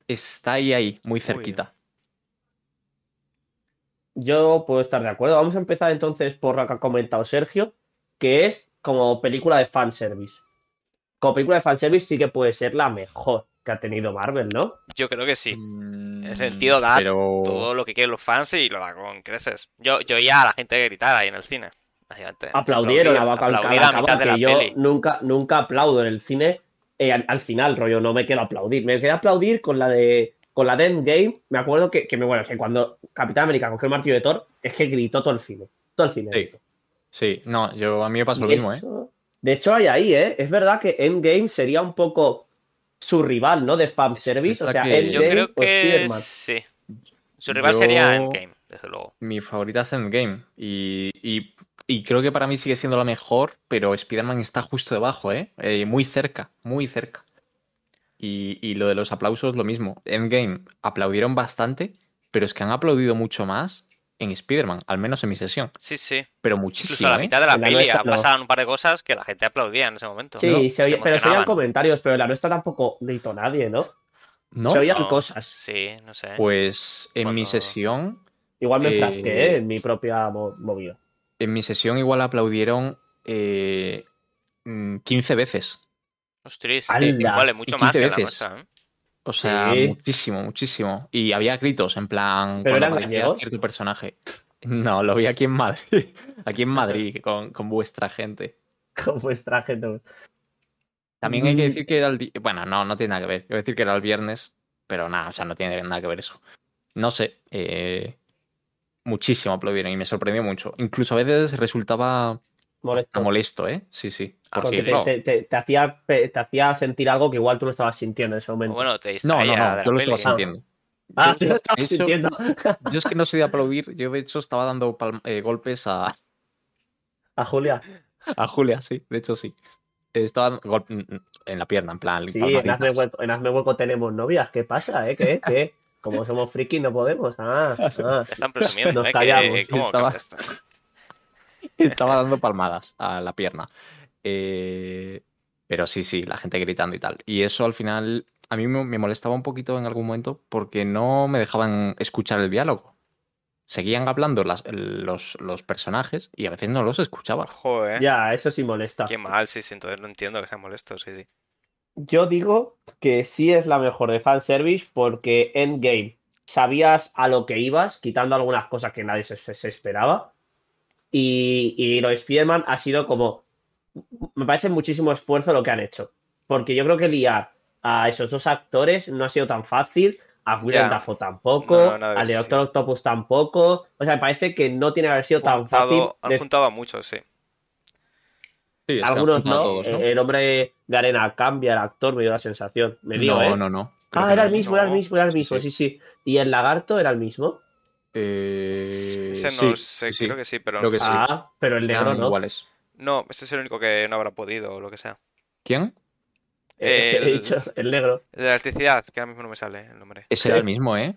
Está ahí, ahí, muy cerquita. Yo puedo estar de acuerdo. Vamos a empezar entonces por lo que ha comentado Sergio, que es como película de fanservice. Como película de fanservice sí que puede ser la mejor que ha tenido Marvel, ¿no? Yo creo que sí. Mm, En sentido, da pero... Todo lo que quieren los fans y lo da con creces. Yo, yo oía a la gente gritar ahí en el cine. básicamente. Aplaudieron a Aplaudir- Bacal aplaudir a mitad de la que yo peli. nunca, nunca aplaudo en el cine eh, al, al final, rollo, no me quedo a aplaudir. Me quedé a aplaudir con la de con la de Endgame. Me acuerdo que, que me bueno, que cuando Capitán América cogió el martillo de Thor, es que gritó todo el cine. Todo el cine. Sí. gritó. Sí, no, yo a mí me pasó lo De mismo, ¿eh? de hecho, hay ahí, ¿eh? Es verdad que Endgame sería un poco su rival, ¿no? De fanservice. O sea, que- Endgame Yo creo que sí. Su rival Yo- sería Endgame, desde luego. Mi favorita es Endgame. Y, y, y creo que para mí sigue siendo la mejor, pero Spider-Man está justo debajo, ¿eh? Eh, Muy cerca, muy cerca. Y, y lo de los aplausos, lo mismo. Endgame aplaudieron bastante, pero es que han aplaudido mucho más en Spider-Man, al menos en mi sesión. Sí, sí. Pero Incluso muchísimo, a la ¿eh? mitad de la la peli no. pasaban un par de cosas que la gente aplaudía en ese momento. Sí, ¿no? se oye- pero se oían comentarios, pero en la nuestra tampoco gritó nadie, ¿no? ¿No? Se oían No, cosas. Sí, no sé. Pues en mi sesión, Igual me Eh, enfrasqué ¿eh? en mi propia mo- movida. En mi sesión igual aplaudieron eh, mm, 15 veces. Ostras, ¡Hala! vale, mucho más 15 que la ¿eh? O sea, Sí. muchísimo, muchísimo. Y había gritos, en plan, ¿Pero cuando eran cierto personaje. No, lo vi aquí en Madrid. Aquí en Madrid, con, con vuestra gente. Con vuestra gente. También hay que Mm. decir que era el... Bueno, no, no tiene nada que ver. A decir que era el viernes, pero nada, o sea, no tiene nada que ver eso. No sé, eh, muchísimo aplaudieron y me sorprendió mucho. Incluso a veces resultaba Molesto. molesto, ¿eh? Sí, sí. Ah, Porque, te, claro, te- te- te hacía, te hacía sentir algo que igual tú no estabas sintiendo en ese momento. Bueno, te No, no, de no, yo lo peli. estaba sintiendo. ah, yo- tú lo estabas de hecho- sintiendo. Yo es que no soy de aplaudir, yo de hecho estaba dando eh, golpes a, A Julia. a Julia, sí, de hecho sí. Estaba dando golpe en la pierna, en plan, Sí, en Hazme, hueco, en Hazme Hueco tenemos novias. ¿Qué pasa, eh? ¿Qué? ¿Qué? Como somos frikis no podemos. Ah, ah. Están presumiendo, Nos ¿eh? callamos, ¿Cómo estaba- dando palmadas a la pierna. Eh, pero sí, sí, la gente gritando y tal. Y eso al final a mí me molestaba un poquito en algún momento porque no me dejaban escuchar el diálogo. Seguían hablando las- los, los personajes y a veces no los escuchaba. Joder. Ya, eso sí molesta. Qué mal, sí, sí, entonces no entiendo que sean molestos, sí, sí. Yo digo que sí es la mejor de fanservice porque Endgame sabías a lo que ibas, quitando algunas cosas que nadie se, esperaba. Y, y lo de Spider-Man ha sido como. Me parece muchísimo esfuerzo lo que han hecho. Porque yo creo que liar a esos dos actores no ha sido tan fácil. A Ya. Dafoe tampoco. No, no, al de Doctor Octopus tampoco. O sea, me parece que no tiene que haber sido tan Juntado- fácil. han de- juntado a muchos, sí. Sí, Algunos no. todos, ¿no? El hombre de arena cambia, el actor me dio la sensación. Me dio, no, ¿eh? no, no. Creo Ah, que era no. el mismo, era el No. mismo, era el mismo, sí. sí, sí. ¿Y el lagarto era el mismo? Eh, Ese sí, no sé, sí, creo que sí, pero creo no que. Ah, pero el negro no. iguales. No, ese es el único que no habrá podido o lo que sea. ¿Quién? Eh, El- He dicho, el negro. El de la electricidad, que ahora mismo no me sale el nombre. Ese era el mismo, ¿eh?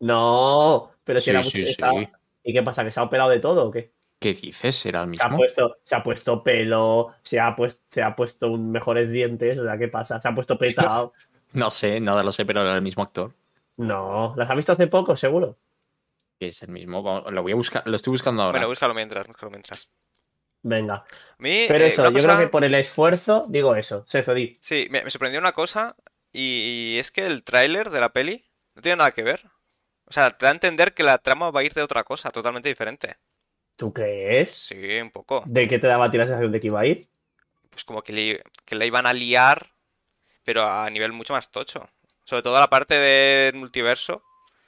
No, pero si Sí, era mucho. sí. estaba- ¿Y qué pasa? ¿Que se ha operado de todo o qué? ¿Qué dices? ¿Era el Se ha mismo? puesto, se ha puesto pelo, se ha puesto, se ha puesto un mejores dientes, o sea, ¿qué pasa? Se ha puesto petado. No sé, no lo sé, pero era el mismo actor. No, ¿las has visto hace poco, seguro? Es el mismo. Vamos, Lo voy a buscar, lo estoy buscando ahora. Bueno, búscalo mientras, búscalo mientras. Venga. Pero eh, eso, yo cosa- creo que por el esfuerzo, digo eso, Sergio, di. Sí, me, me sorprendió una cosa y, y es que el tráiler de la peli no tiene nada que ver. O sea, te da a entender que la trama va a ir de otra cosa, totalmente diferente. ¿Tú crees? Sí, un poco. ¿De qué te daba a ti la sensación de que iba a ir? Pues como que le, que la iban a liar, pero a nivel mucho más tocho. Sobre todo la parte del multiverso.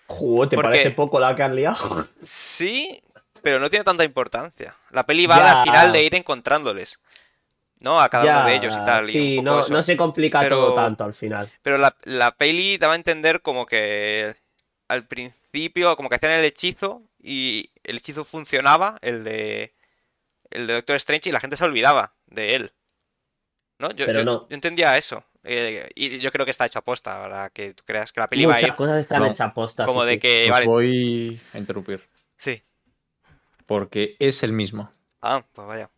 Joder, ¿te Porque- parece poco la que han liado? Sí, pero no tiene tanta importancia. La peli va Ya. al final de ir encontrándoles. ¿No? A cada uno de ellos y tal. Sí, no, eso. no se complica Pero- todo tanto al final. Pero la, la peli daba a entender como que al principio, como que hacían el hechizo y el hechizo funcionaba, el de el de Doctor Strange, y la gente se olvidaba de él. ¿No? Yo, Pero yo- no. yo entendía eso. Eh, y yo creo que está hecho aposta para que tú creas que la peli va a Muchas ir cosas están No, hechas postas. como sí, de sí. que, Os vale, voy a interrumpir. sí. Porque es el mismo. Ah, pues vaya.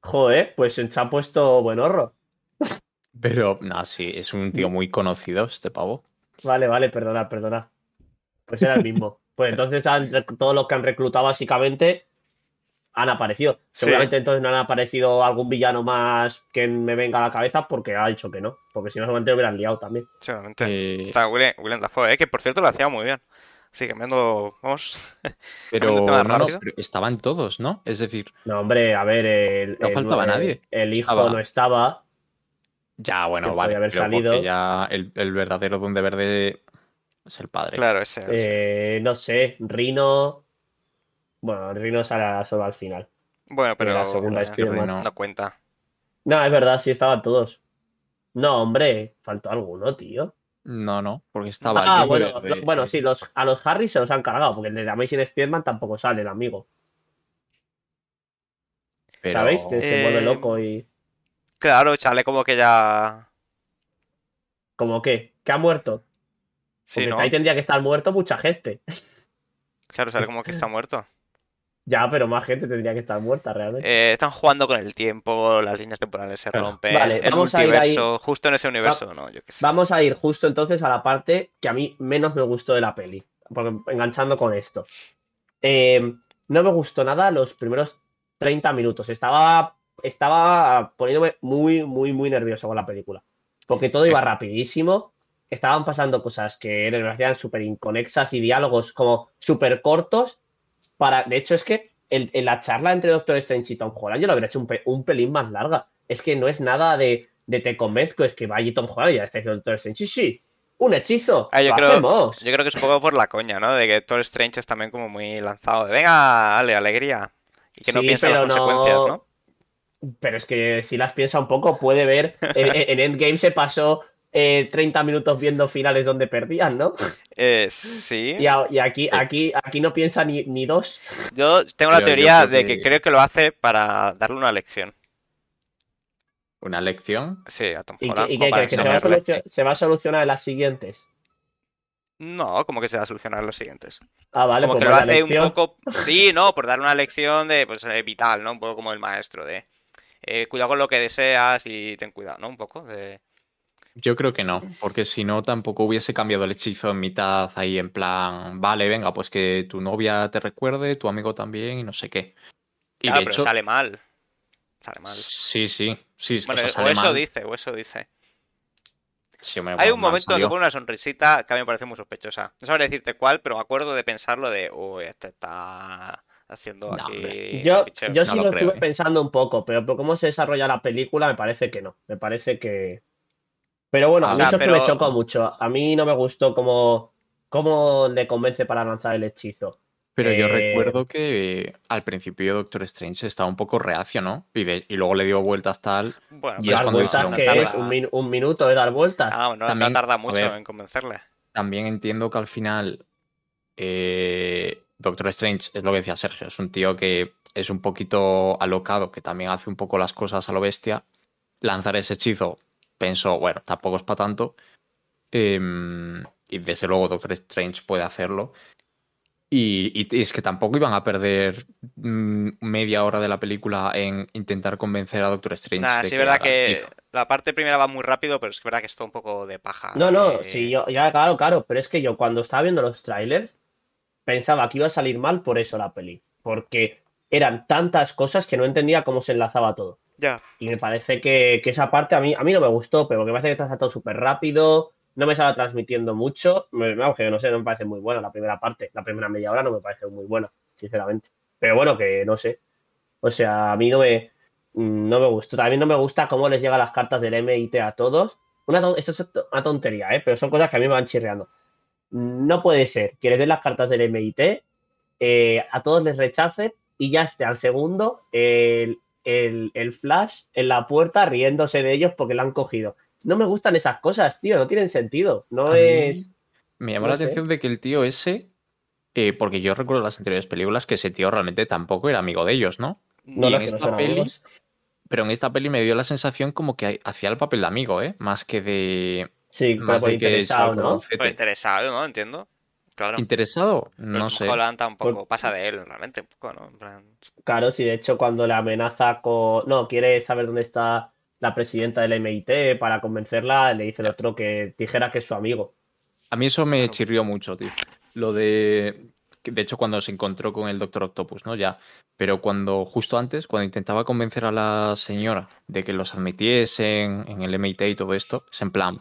Joder, pues se ha puesto buen horro. Pero, no, sí, es un tío muy conocido este pavo. Vale, vale, perdona, perdona. Pues era el mismo. Pues entonces han- todos los que han reclutado básicamente han aparecido. Sí. Seguramente entonces no han aparecido algún villano más que me venga a la cabeza porque ha dicho que no. Porque si no, seguramente lo hubieran liado también. Seguramente. Eh, Está William, William Dafoe, eh, que por cierto lo hacía muy bien. Sí, cambiando. Vamos. pero, Cambiando no, pero estaban todos, ¿no? Es decir, No, hombre, a ver, el, No el- faltaba el- nadie. El hijo Estaba- no estaba. ya, bueno, vale. haber pero salido. ya el, el verdadero Donde Verde es el padre. Claro, ese. ese. Eh, no sé, Rino. Bueno, Rino sale solo al final. Bueno, pero. la segunda eh, Spider-Man. no. no cuenta. No, es verdad, sí estaban todos. No, hombre, faltó alguno, tío. No, no, porque estaba el Ah, bueno, lo- bueno, sí, los, a los Harry se los han cargado, porque el de Amazing Spider-Man tampoco sale, el amigo. pero- ¿Sabéis? Que se Eh, vuelve loco y. Claro, sale como que ya. ¿Cómo qué? ¿Que ha muerto? Sí, Porque ¿no? ahí tendría que estar muerto mucha gente. Claro, sale como que está muerto. Ya, pero más gente tendría que estar muerta realmente. Eh, están jugando con el tiempo, las líneas temporales se rompen. Vale, el vamos a ir multiverso, justo en ese universo, ¿no? Yo qué sé. Vamos a ir justo entonces a la parte que a mí menos me gustó de la peli. Porque enganchando con esto. Eh, no me gustó nada los primeros 30 minutos. Estaba, estaba poniéndome muy, muy, muy nervioso con la película. Porque todo iba rapidísimo. Estaban pasando cosas que parecían súper inconexas y diálogos como súper cortos. Para... De hecho, es que el- en la charla entre Doctor Strange y Tom Holland yo lo habría hecho un, pe- un pelín más larga. Es que no es nada de, de te convenzco, es que va allí Tom Holland y ya está diciendo Doctor Strange. Sí, sí, un hechizo. Ah, yo creo- hacemos. Yo creo que es un poco por la coña, ¿no? De que Thor Strange es también como muy lanzado. De venga, ale, alegría. Y que no piensa en las no- consecuencias, ¿no? Pero es que si las piensa un poco, puede ver. En, en Endgame se pasó eh, 30 minutos viendo finales donde perdían, ¿no? Eh, sí. Y, a- y aquí, aquí, aquí no piensa ni, ni dos. Yo tengo la Pero teoría de que- que creo que lo hace para darle una lección. Una lección. Sí, a Tom ¿Y, Holland. que, y como que- para que se, va a enseñarle. solucion- se va a solucionar en las siguientes. No, como que se va a solucionar los siguientes. Ah, vale, como pues que lo hace un poco. Sí, no, por darle una lección de pues eh, vital, ¿no? Un poco como el maestro, de eh, cuidado con lo que deseas y ten cuidado, ¿no? Un poco de. Yo creo que no, porque si no tampoco hubiese cambiado el hechizo en mitad ahí en plan, vale, venga, pues que tu novia te recuerde, tu amigo también y no sé qué. Y Claro, de pero hecho, sale mal. Sale mal. sí, sí, sí, Bueno, o sea, o sale eso mal. dice, o eso dice. Sí, Hay un momento que salió. pone una sonrisita que a mí me parece muy sospechosa. No sabré decirte cuál, pero me acuerdo de pensarlo de, uy, este está haciendo No, aquí. Yo, picheo". yo no sí lo lo creo, estuve ¿eh? pensando un poco, pero por cómo se desarrolla la película, me parece que no. Me parece que. Pero bueno, a mí sea, eso es que pero- me chocó mucho. A mí no me gustó cómo, cómo le convence para lanzar el hechizo. Pero yo Eh, recuerdo que al principio Doctor Strange estaba un poco reacio, ¿no? Y, de- y luego le dio vueltas tal. Bueno, Y es Dar cuando vueltas, que tarda- es un, min- un minuto de dar vueltas. Ah, bueno, no También, tarda mucho ver. en convencerle. También entiendo que al final eh, Doctor Strange es lo que decía Sergio, es un tío que es un poquito alocado, que también hace un poco las cosas a lo bestia. Lanzar ese hechizo, pensó, bueno, tampoco es para tanto. Em, y desde luego Doctor Strange puede hacerlo. Y, y es que tampoco iban a perder mm, media hora de la película en intentar convencer a Doctor Strange. Nada, de sí es verdad que la parte primera va muy rápido, pero es verdad que es todo un poco de paja. No, no, eh, sí, yo, ya, claro, claro, pero es que yo cuando estaba viendo los trailers pensaba que iba a salir mal por eso la peli, porque eran tantas cosas que no entendía cómo se enlazaba todo. Y me parece que, que esa parte a mí, a mí no me gustó, pero me parece que está todo súper rápido, no me estaba transmitiendo mucho, me, me- que no sé, no me parece muy buena la primera parte, la primera media hora no me parece muy buena, sinceramente. Pero bueno, que no sé. O sea, a mí no me, no me gustó. También no me gusta cómo les llegan las cartas del MIT a todos. Una, esto es una tontería, ¿eh? pero son cosas que a mí me van chirreando. No puede ser que les den las cartas del MIT, eh, a todos les rechacen y ya esté al segundo el, el- el Flash en la puerta riéndose de ellos porque lo han cogido. No me gustan esas cosas, tío, no tienen sentido. No A es. Me llamó no la sé. atención de que el tío ese, eh, porque yo recuerdo las anteriores películas que ese tío realmente tampoco era amigo de ellos, ¿no? No, y no, en que no esta peli, amigos. pero en esta peli me dio la sensación como que hacía el papel de amigo, ¿eh? Más que de. Sí, Más de que interesado, Pero interesado, ¿no? Entiendo. Claro. ¿Interesado? Pero No Tom sé. Holland tampoco Por- pasa de él, realmente, un poco, ¿no? En plan, Claro, sí, de hecho, cuando le amenaza con. No, quiere saber dónde está la presidenta del MIT para convencerla, le dice el otro que dijera que es su amigo. A mí eso me Claro. chirrió mucho, tío. Lo de. que De hecho, cuando se encontró con el Doctor Octopus, ¿no? Ya. Pero cuando, justo antes, cuando intentaba convencer a la señora de que los admitiesen en el MIT y todo esto, es en plan.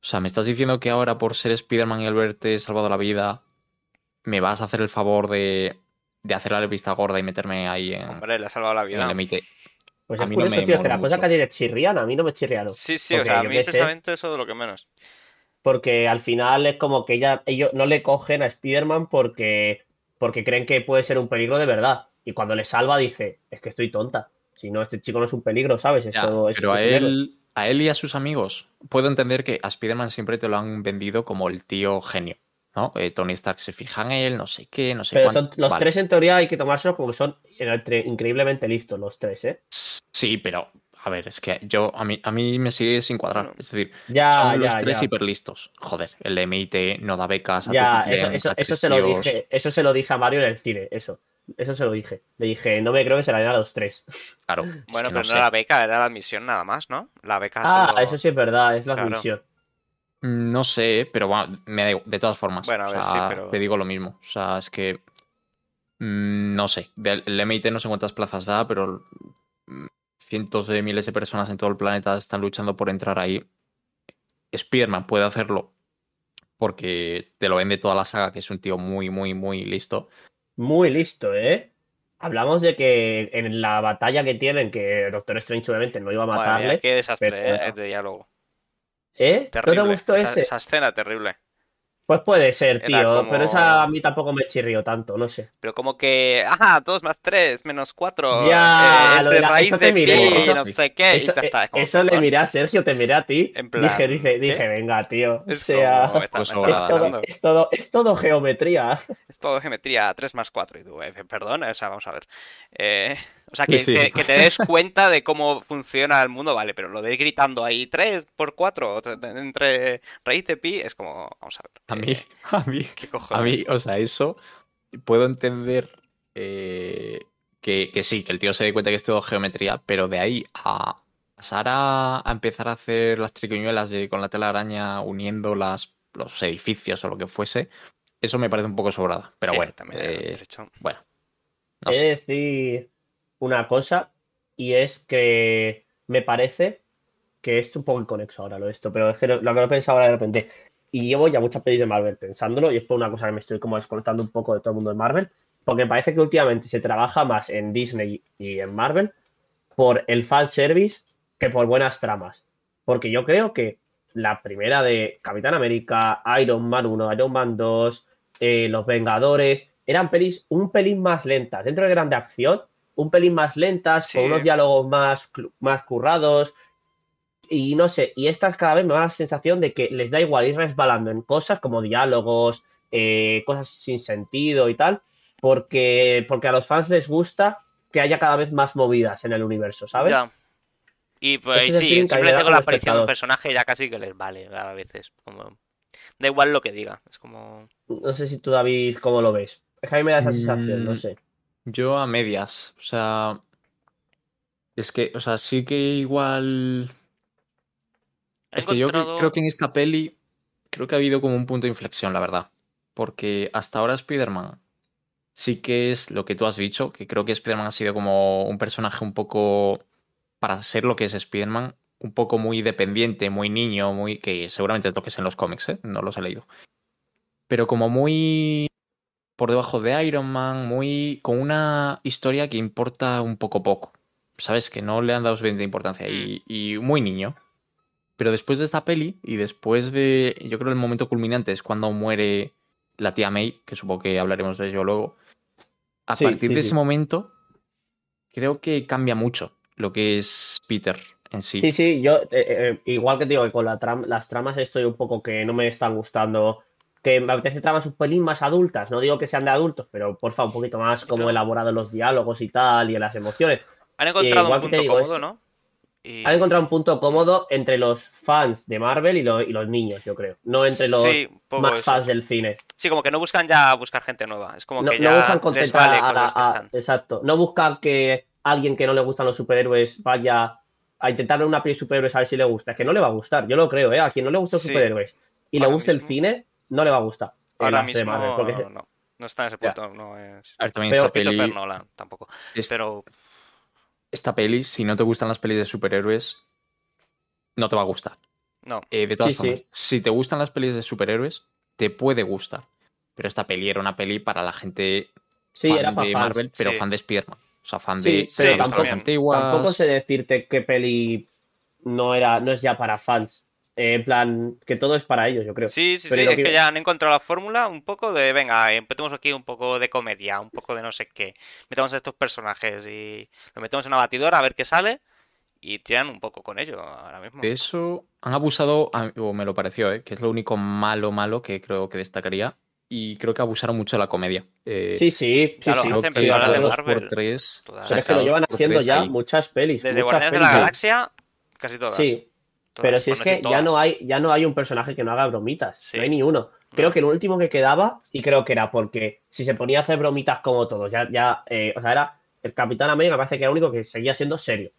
O sea, ¿me estás diciendo que ahora por ser Spider-Man y haberte salvado la vida, me vas a hacer el favor de, de hacerle la vista gorda y meterme ahí en, Hombre, le ha salvado la vida. Pues A mí no me tío, que las cosas que a ti te chirrían, a mí no me chirriaron. Sí, sí, Porque o sea, a mí sé. precisamente eso de lo que menos. Porque al final es como que ella, ellos no le cogen a Spider-Man porque, porque creen que puede ser un peligro de verdad. Y cuando le salva dice, es que estoy tonta. Si no, este chico no es un peligro, ¿sabes? Ya, Eso, es- pero a es héroe. él, a él y a sus amigos, puedo entender que a Spider-Man siempre te lo han vendido como el tío genio, ¿no? Eh, Tony Stark se fija en él, no sé qué, no sé Pero son, los Vale. tres en teoría hay que tomárselos como que son increíblemente listos los tres, ¿eh? Sí, pero a ver, es que yo a mí, a mí me sigue sin cuadrar. Es decir, Ya, son los ya, tres ya. hiper listos. Joder, el MIT no da becas a Ya, Tutiplén, eso, eso, a eso se lo dije, eso se lo dije a Mario en el cine, eso. Eso se lo dije. Le dije, no me creo que se la den a los tres. Claro, Bueno, pero no sé. era la beca, era la admisión nada más, ¿no? La beca Ah, solo- eso sí es verdad, es la Claro. admisión. No sé, pero bueno, me da igual, de todas formas. Bueno, a o ver, sea, sí, pero- te digo lo mismo. O sea, es que. mm, no sé. El MIT no sé cuántas plazas da, pero mm, cientos de miles de personas en todo el planeta están luchando por entrar ahí. Spearman puede hacerlo porque te lo vende toda la saga, que es un tío muy, muy, muy listo. Muy listo, ¿eh? Hablamos de que en la batalla que tienen, que Doctor Strange obviamente no iba a Madre mía, matarle. qué desastre, pero- ¿eh? De diálogo. ¿Eh? ¿No Terrible. te gustó esa, ese? esa escena terrible. Pues puede ser, Era tío, como- pero esa a mí tampoco me chirrió tanto, no sé. Pero como que, ajá, 2 más 3, menos 4. Ya, eh, lo de la- raíz eso de te miré, pi, eso- no sé qué, Eso, y ya está. es como, eso le miré a Sergio, te miré a ti. En plan, dije, dije, ¿qué? dije, venga, tío. O sea, como, Pues todo, es todo, es todo geometría. Es todo geometría 3 más 4. Y tú, eh, perdón, o sea, vamos a ver. Eh, o sea, que, Sí, sí. que- que te des cuenta de cómo funciona el mundo, vale, pero lo de ir gritando ahí 3 por 4 entre raíz de pi es como, vamos a ver. A eh, mí, a mí, ¿Qué a cojones? mí, o sea, eso puedo entender eh, que, que sí, que el tío se dé cuenta que es todo geometría, pero de ahí a pasar a, a empezar a hacer las triquiñuelas de, con la tela araña uniendo las, los edificios o lo que fuese, eso me parece un poco sobrada. Pero Sí, bueno, también eh, bueno, no He sé. de decir una cosa, y es que me parece que es un poco inconexo ahora lo de esto, pero es que lo, que lo pensado ahora de repente. Y llevo ya muchas pelis de Marvel pensándolo, y es por una cosa que me estoy como desconectando un poco de todo el mundo de Marvel, porque me parece que últimamente se trabaja más en Disney y en Marvel por el fan service que por buenas tramas. Porque yo creo que la primera de Capitán América, Iron Man 1, Iron Man 2, eh, Los Vengadores, eran pelis un pelín más lentas. Dentro de gran de acción, un pelín más lentas, Sí. con unos diálogos más, más currados. Y no sé, y estas cada vez me da la sensación de que les da igual ir resbalando en cosas como diálogos, eh, cosas sin sentido y tal, porque, porque a los fans les gusta que haya cada vez más movidas en el universo, ¿sabes? Ya. Y pues Ese sí, simplemente con la aparición de un personaje ya casi que les vale a veces. Como... Da igual lo que diga. Es como. No sé si tú, David, cómo lo ves. Es que a mí me da esa sensación, no Mm, sé. Yo a medias, o sea, es que, o sea, sí que igual... He Es que yo creo que en esta peli creo que ha habido como un punto de inflexión, la verdad. Porque hasta ahora Spider-Man sí que es lo que tú has dicho, que creo que Spider-Man ha sido como un personaje un poco, para ser lo que es Spider-Man, un poco muy dependiente, muy niño, muy que seguramente es lo que es en los cómics, ¿eh? No los he leído. Pero como muy por debajo de Iron Man, muy con una historia que importa un poco poco. ¿Sabes? Que no le han dado suficiente importancia y, y muy niño. Pero después de esta peli y después de, yo creo el momento culminante es cuando muere la tía May, que supongo que hablaremos de ello luego. A Sí, partir sí, de sí. ese momento, creo que cambia mucho lo que es Peter en sí. Sí, sí, yo, eh, eh, igual que te digo que con la tram- las tramas estoy un poco que no me están gustando, que me apetece tramas un pelín más adultas, no digo que sean de adultos, pero porfa, un poquito más como Pero- elaborados los diálogos y tal, y en las emociones. Han encontrado igual un punto digo cómodo. ¿no? Y- Han encontrado un punto cómodo entre los fans de Marvel y, lo- y los niños, yo creo. No entre los Sí, más eso. fans del cine. Sí, como que no buscan ya buscar gente nueva. Es como No, que no ya buscan les contentar vale a, la- los que a- están. Exacto. No buscan que alguien que no le gustan los superhéroes vaya a intentar ver una peli de superhéroes a ver si le gusta. Es que no le va a gustar, yo lo creo, ¿eh? A quien no le gustan los Sí. superhéroes y le gusta el cine, no le va a gustar. Ahora mismo Marvel, porque- no, no está en ese Ya. punto. No es. A ver, también Pero esta peli, Nolan tampoco. es- Pero esta peli, si no te gustan las pelis de superhéroes, no te va a gustar. no. Eh, de todas Sí, formas, sí. si te gustan las pelis de superhéroes, te puede gustar. Pero esta peli era una peli para la gente Sí, fan era para de fans. Marvel, pero Sí. fan de Spider-Man. O sea, fan Sí, de pero tampoco- antiguas. Tampoco sé decirte qué peli no era, no es ya para fans. Eh, en plan, que todo es para ellos, yo creo. Sí, sí, Pero sí. Es que- que ya han encontrado la fórmula un poco de, venga, empezamos aquí un poco de comedia, un poco de no sé qué. Metemos a estos personajes y lo metemos en una batidora a ver qué sale y tiran un poco con ello ahora mismo. De eso han abusado, a- o me lo pareció, ¿eh? que es lo único malo, malo que creo que destacaría. Y creo que abusaron mucho de la comedia. Eh, Sí, sí, sí, Claro, sí. hacen que de Marvel, por tres. o sea, es que lo llevan haciendo ya ahí. muchas pelis. Desde muchas Guardianes de la Galaxia, casi todas. Sí, Todas, pero si es que ya no hay, ya no hay un personaje que no haga bromitas. Sí. No hay ni uno. Creo No. que el último que quedaba, y creo que era porque si se ponía a hacer bromitas como todos, ya, ya, eh, o sea, era el Capitán América, me parece que era el único que seguía siendo serio.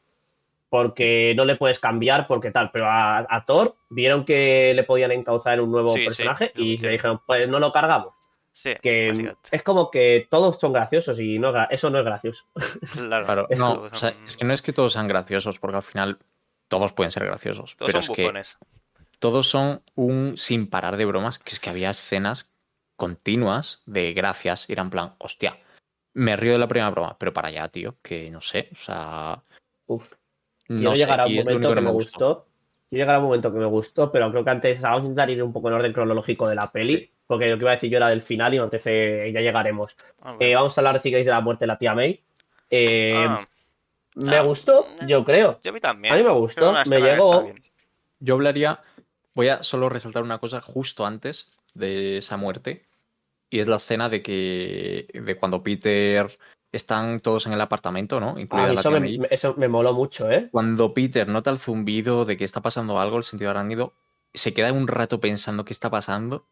Porque no le puedes cambiar, porque tal. Pero a, a Thor vieron que le podían encauzar en un nuevo Sí, personaje y le dijeron, pues no lo cargamos. Sí, Que es como que todos son graciosos y no, eso no es gracioso. Claro. Claro, no, o sea, es que no es que todos sean graciosos, porque al final todos pueden ser graciosos. Todos pero son es que todos son un sin parar de bromas, que es que había escenas continuas de gracias, y era en plan, hostia, me río de la primera broma, pero para allá, tío, que no sé, o sea, Uf. no Quiero sé, llegar a un momento que me gustó. Quiero llegar a un momento que me gustó, pero creo que antes vamos a intentar ir un poco en orden cronológico de la peli, porque lo que iba a decir yo era del final y antes eh, ya llegaremos. Ah, Eh, vamos a hablar, si queréis, de la muerte de la tía May. Eh, Ah, me ah, gustó, eh, yo creo. yo a mí también. A mí me gustó, me llegó. Yo hablaría, voy a solo resaltar una cosa justo antes de esa muerte, y es la escena de que, de cuando Peter están todos en el apartamento, ¿no? A Incluida mí la eso me, eso me moló mucho, ¿eh? Cuando Peter nota el zumbido de que está pasando algo, el sentido arácnido, se queda un rato pensando qué está pasando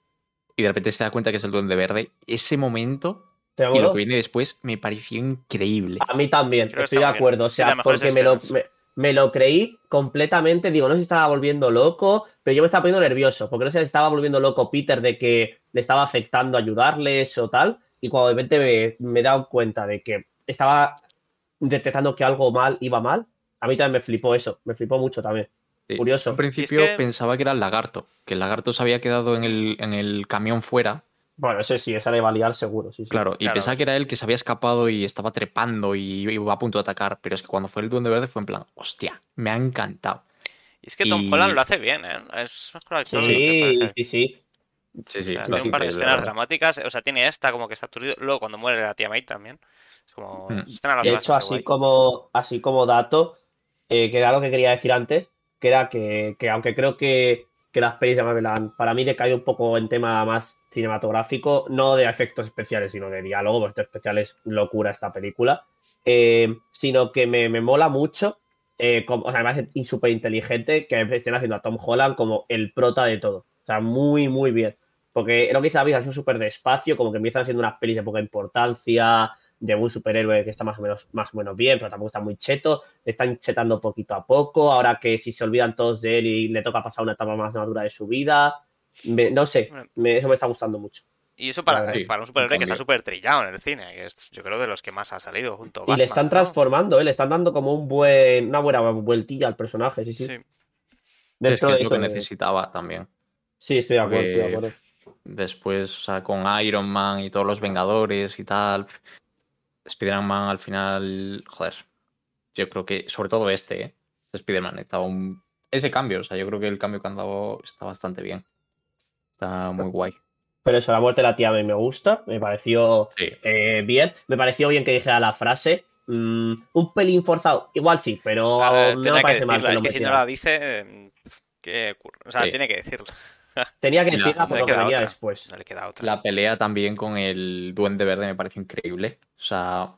y de repente se da cuenta que es el duende verde. Ese momento ¿Te y lo que viene después me pareció increíble. A mí también, Creo estoy de bien. acuerdo. O sea, porque me lo, me, me lo creí completamente. Digo, no sé si estaba volviendo loco, pero yo me estaba poniendo nervioso, porque no sé si estaba volviendo loco Peter de que le estaba afectando ayudarles o tal. Y cuando de repente me, me he dado cuenta de que estaba detectando que algo mal iba mal, a mí también me flipó eso. Me flipó mucho también. Sí. curioso. Al principio que- pensaba que era el lagarto, que el lagarto se había quedado en el, en el camión fuera, Bueno, eso sí, esa le va a liar seguro. Sí, sí. claro, y Claro. pensaba que era él que se había escapado y estaba trepando y iba a punto de atacar, pero es que cuando fue el duende verde fue en plan, hostia, me ha encantado. Y es que Tom Y- Holland lo hace bien, ¿eh? Es mejor actor de Sí, sí, sí. Sí, O sí, sea, lo tiene un par de escenas dramáticas. O sea, tiene esta como que está aturdido. Luego, cuando muere la tía May también. Es como. Mm. De hecho, así guay. como, así como dato, eh, que era lo que quería decir antes, que era que, que aunque creo que, que pelis de Marvel han, para mí, decaído un poco en tema más cinematográfico, no de efectos especiales, sino de diálogo, efectos especiales locura esta película, eh, sino que me, me mola mucho, eh, como, o sea, me parece súper inteligente que estén haciendo a Tom Holland como el prota de todo. O sea, muy, muy bien. Porque lo que dice David sido súper despacio, como que empiezan siendo unas pelis de poca importancia, de un superhéroe que está más o menos, más o menos bien, pero tampoco está muy cheto. Le están chetando poquito a poco. Ahora que si se olvidan todos de él y le toca pasar una etapa más madura de su vida. Me- no sé, me- eso me está gustando mucho. Y eso para, Sí, para un superhéroe que está súper trillado en el cine. Que es, yo creo de los que más ha salido junto a y le están ¿no? transformando, ¿eh? le están dando como un buen, una buena vueltilla al personaje, sí, sí. Sí. Es que de es lo que necesitaba también. Sí, estoy de acuerdo, Porque- estoy de acuerdo. Después, o sea, con Iron Man y todos los Vengadores y tal. Spider-Man al final, joder, yo creo que, sobre todo este, ¿eh? Spider-Man, estaba un... ese cambio, o sea, yo creo que el cambio que han dado está bastante bien. Está muy guay. Pero eso, la muerte de la tía me, me gusta, me pareció Sí, eh, bien. Me pareció bien que dijera la frase. mm, un pelín forzado, igual sí, pero ver, no me que parece mal que Es que si no la dice. eh, ¿qué ocurre? O sea, Sí. tiene que decirlo. Tenía que La- decirla no por lo que venía otra. después. No le queda otra. la pelea también con el Duende Verde me parece increíble. O sea,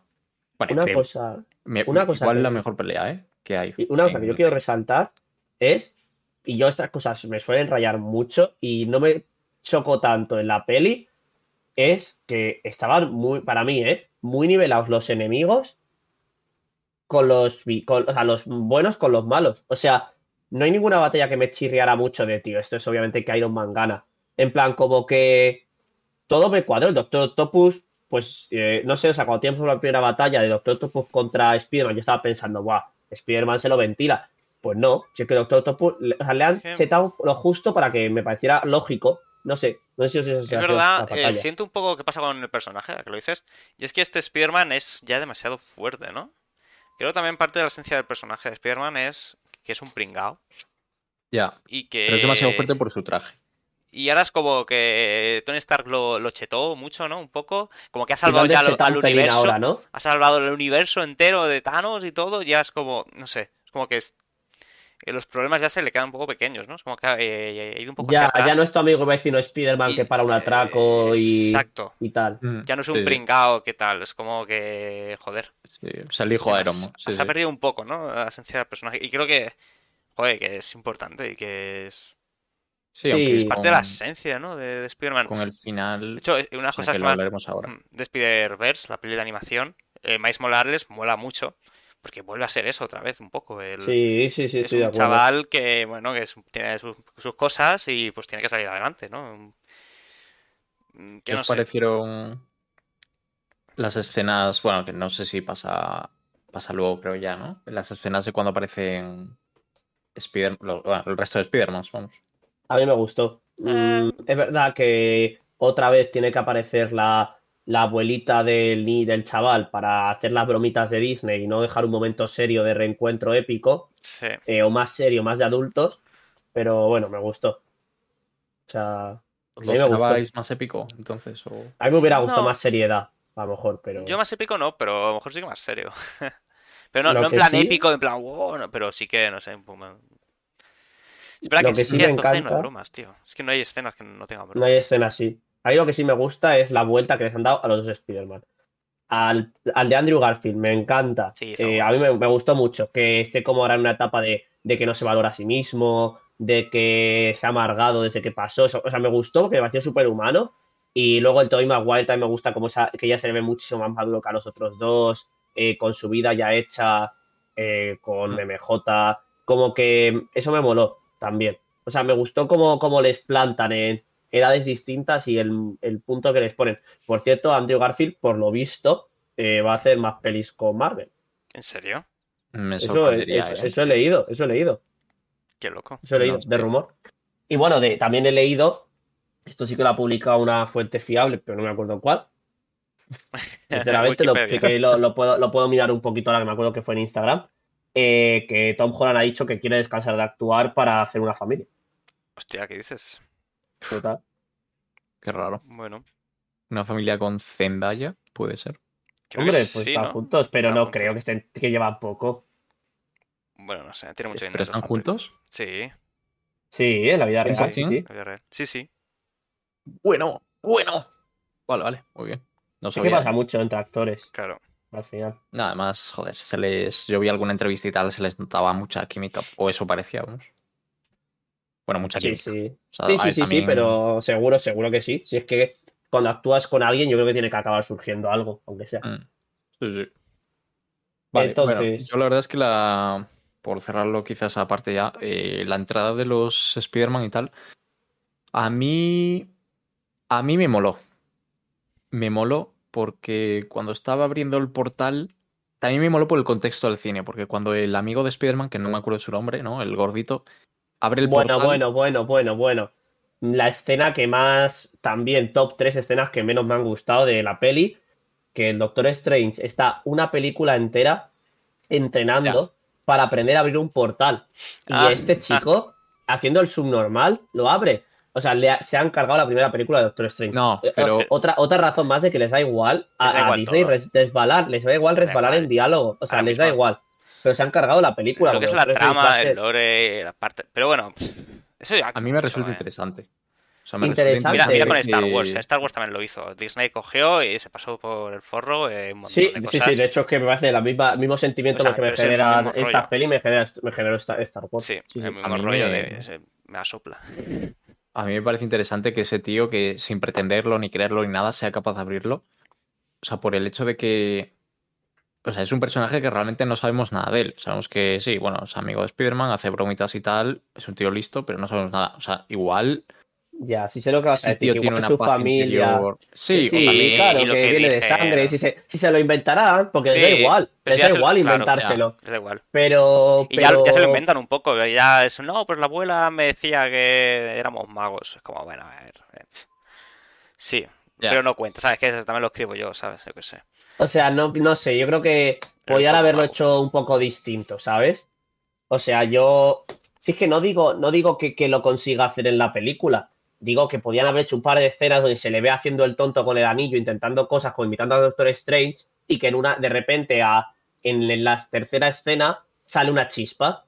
bueno, Una increíble. cosa, Me- Una cosa igual que- la mejor pelea, ¿eh? Que hay. Una cosa en- que yo quiero resaltar es, y yo estas cosas me suelen rayar mucho y no me choco tanto en la peli, es que estaban muy, para mí, ¿eh? Muy nivelados los enemigos con los, con- o sea, los buenos con los malos. O sea, no hay ninguna batalla que me chirriara mucho de, tío, esto es obviamente que Iron Man gana. En plan, como que todo me cuadró. El Doctor Octopus, pues, eh, no sé, o sea, cuando tiempo la primera batalla de Doctor Octopus contra Spider-Man, yo estaba pensando, guau, Spider-Man se lo ventila. Pues no, si es que Doctor Octopus, le- o sea, le han chetado lo justo para que me pareciera lógico. No sé, no sé si os es Es verdad, eh, siento un poco qué pasa con el personaje, a que lo dices. Y es que este Spider-Man es ya demasiado fuerte, ¿no? Creo también parte de la esencia del personaje de Spider-Man es que es un pringao. Ya. Y que. Pero es demasiado fuerte por su traje. Y ahora es como que Tony Stark lo, lo chetó mucho, ¿no? Un poco. Como que ha salvado ya al, al universo. ahora, ¿no? Ha salvado el universo entero de Thanos y todo. Ya es como. No sé. Es como que es. Que los problemas ya se le quedan un poco pequeños, ¿no? Es como que ha, eh, ha ido un poco Ya, hacia ya no es tu amigo vecino Spider-Man Y- que para un atraco y, Exacto. y tal. Mm, Ya no es un sí, pringao, ¿qué tal? Es como que. Joder. sí. Es el hijo Iron Man. Se sí, ha sí. perdido un poco, ¿no? La esencia del personaje. Y creo que. Joder, que es importante y que es. Sí, Sí. Es parte de la esencia, ¿no? De, de Spider-Man. Con el final. De hecho, eh, una cosa que que lo hablaremos ahora. De Spider-Verse, la peli de animación, eh, Miles Morales mola mucho, porque vuelve a ser eso otra vez un poco. El, Sí, sí, sí, es un chaval que, bueno, que es- tiene sus, sus cosas y pues tiene que salir adelante, ¿no? Mm, Que ¿Qué no os sé. parecieron las escenas? Bueno, que no sé si pasa, pasa luego, creo ya, ¿no? Las escenas de cuando aparecen Spider lo- bueno, el resto de Spider-Man, vamos. A mí me gustó. Mm, es verdad que otra vez tiene que aparecer la, la abuelita del, ni del chaval para hacer las bromitas de Disney y no dejar un momento serio de reencuentro épico, Sí. eh, o más serio, más de adultos, pero bueno, me gustó. O sea, a ¿Os mí me gustó. esperabais más épico, entonces? O... A mí me hubiera gustado No. más seriedad, a lo mejor, pero... Yo más épico no, pero a lo mejor sí que más serio. Pero no, Lo no en plan sí- épico, en plan, wow, no, pero sí que, no sé, Espera, Lo que, que es sí que me encanta- bromas, tío. Es que no hay escenas que no tengan No hay bromas. escena así. A mí lo que sí me gusta es la vuelta que les han dado a los dos Spider-Man. Al, al de Andrew Garfield, me encanta. Sí, Eh, a mí me, me gustó mucho que esté como ahora en una etapa de, de que no se valora a sí mismo, de que se ha amargado desde que pasó. Eso- o sea, me gustó porque me pareció súper humano. Y luego el Tobey Maguire también me gusta como esa- que ya se le ve muchísimo más maduro que a los otros dos, eh, con su vida ya hecha, eh, con Mm. MJ. Como que eso me moló también. O sea, me gustó cómo, cómo les plantan en edades distintas y el, el punto que les ponen. Por cierto, Andrew Garfield, por lo visto, eh, va a hacer más pelis con Marvel. ¿En serio? Me Eso, sorprendería, eso- ¿eh? eso he leído, eso he leído, Qué loco. eso he leído, No de rumor. Y bueno, de, también he leído, esto sí que lo ha publicado una fuente fiable, pero no me acuerdo cuál. Sinceramente, lo, Wikipedia. sí que lo, lo puedo, lo puedo mirar un poquito ahora que me acuerdo que fue en Instagram. eh, que Tom Holland ha dicho que quiere descansar de actuar para hacer una familia. Hostia, ¿qué dices? Total. Qué raro. Bueno, Una familia con Zendaya, puede ser. creo Hombre, pues sí, están ¿no? juntos, pero Están no juntos. creo que estén, que llevan poco. Bueno, no sé, tiene mucho dinero. ¿Pero están juntos? Sí, Sí, en la vida Sí, real, sí. sí, sí. la vida real. Sí, sí. Bueno, bueno. Vale, vale, muy bien. No Es que pasa mucho entre actores, Claro. al final. Nada más, joder, se les... yo vi alguna entrevista y tal, se les notaba mucha química, o eso parecía, vamos. Bueno, mucha Sí, química. sí. O sea, sí, sí, sí, pero seguro, seguro que sí. Si es que cuando actúas con alguien, yo creo que tiene que acabar surgiendo algo, aunque sea. Mm. Sí, sí. Vale, Entonces- bueno, yo la verdad es que la. Por cerrarlo quizás aparte ya, eh, la entrada de los Spider-Man y tal, a mí. A mí me moló. Me moló porque cuando estaba abriendo el portal, también me moló por el contexto del cine, porque cuando el amigo de Spider-Man, que no me acuerdo su nombre, ¿no? El gordito, abre el Bueno, portal. bueno, bueno, bueno, bueno. La escena que más, también top 3 escenas que menos me han gustado de la peli, que el Doctor Strange está una película entera entrenando para aprender a abrir un portal. Y Ah. este chico, haciendo el subnormal, lo abre. O sea, le ha- se han cargado la primera película de Doctor Strange. No, Eh, pero. Otra, otra razón más de que les da igual a, Disney res- resbalar, les da igual Les da resbalar igual. en diálogo. O sea, Ahora les da igual. Pero se han cargado la película. Lo que es la trama, el lore, la parte. Pero bueno, eso ya. A mí me resulta interesante. O sea, me resulta Interesante. Mira, mira con Star Wars. Star Wars también lo hizo. Disney cogió y se pasó por el forro eh, un montón Sí, de sí, cosas. sí, de hecho es que me parece el mismo sentimiento O sea, que me genera esta rollo. peli me genera me generó Star, Star Wars. Sí, sí, sí. el mismo A mí rollo me- de se- me asopla. A mí me parece interesante que ese tío, que sin pretenderlo, ni creerlo, ni nada, sea capaz de abrirlo. O sea, por el hecho de que. O sea, es un personaje que realmente no sabemos nada de él. Sabemos que sí, bueno, es amigo de Spider-Man, hace bromitas y tal, es un tío listo, pero no sabemos nada. O sea, igual Ya, sí sé lo que vas a decir, tío tiene una su familia. interior. Sí, Sí, también- claro, que, que viene de sangre. Si se, si se lo inventarán, porque Sí, les da igual. les da igual claro, inventárselo. Les da igual. Pero. Y pero- ya se lo inventan un poco. Ya es, no, pues la abuela me decía que éramos magos. Es como, bueno, a ver. eh, Sí, Pero no cuenta, ¿sabes? Que eso también lo escribo yo, ¿sabes? Yo qué sé. O sea, no, no sé, yo creo que podían haberlo hecho un poco distinto, ¿sabes? O sea, yo. Sí, es que no digo, no digo que, que lo consiga hacer en la película. Digo que podían haber hecho un par de escenas donde se le ve haciendo el tonto con el anillo, intentando cosas, como imitando a Doctor Strange, y que en una, de repente, a, en la tercera escena, sale una chispa.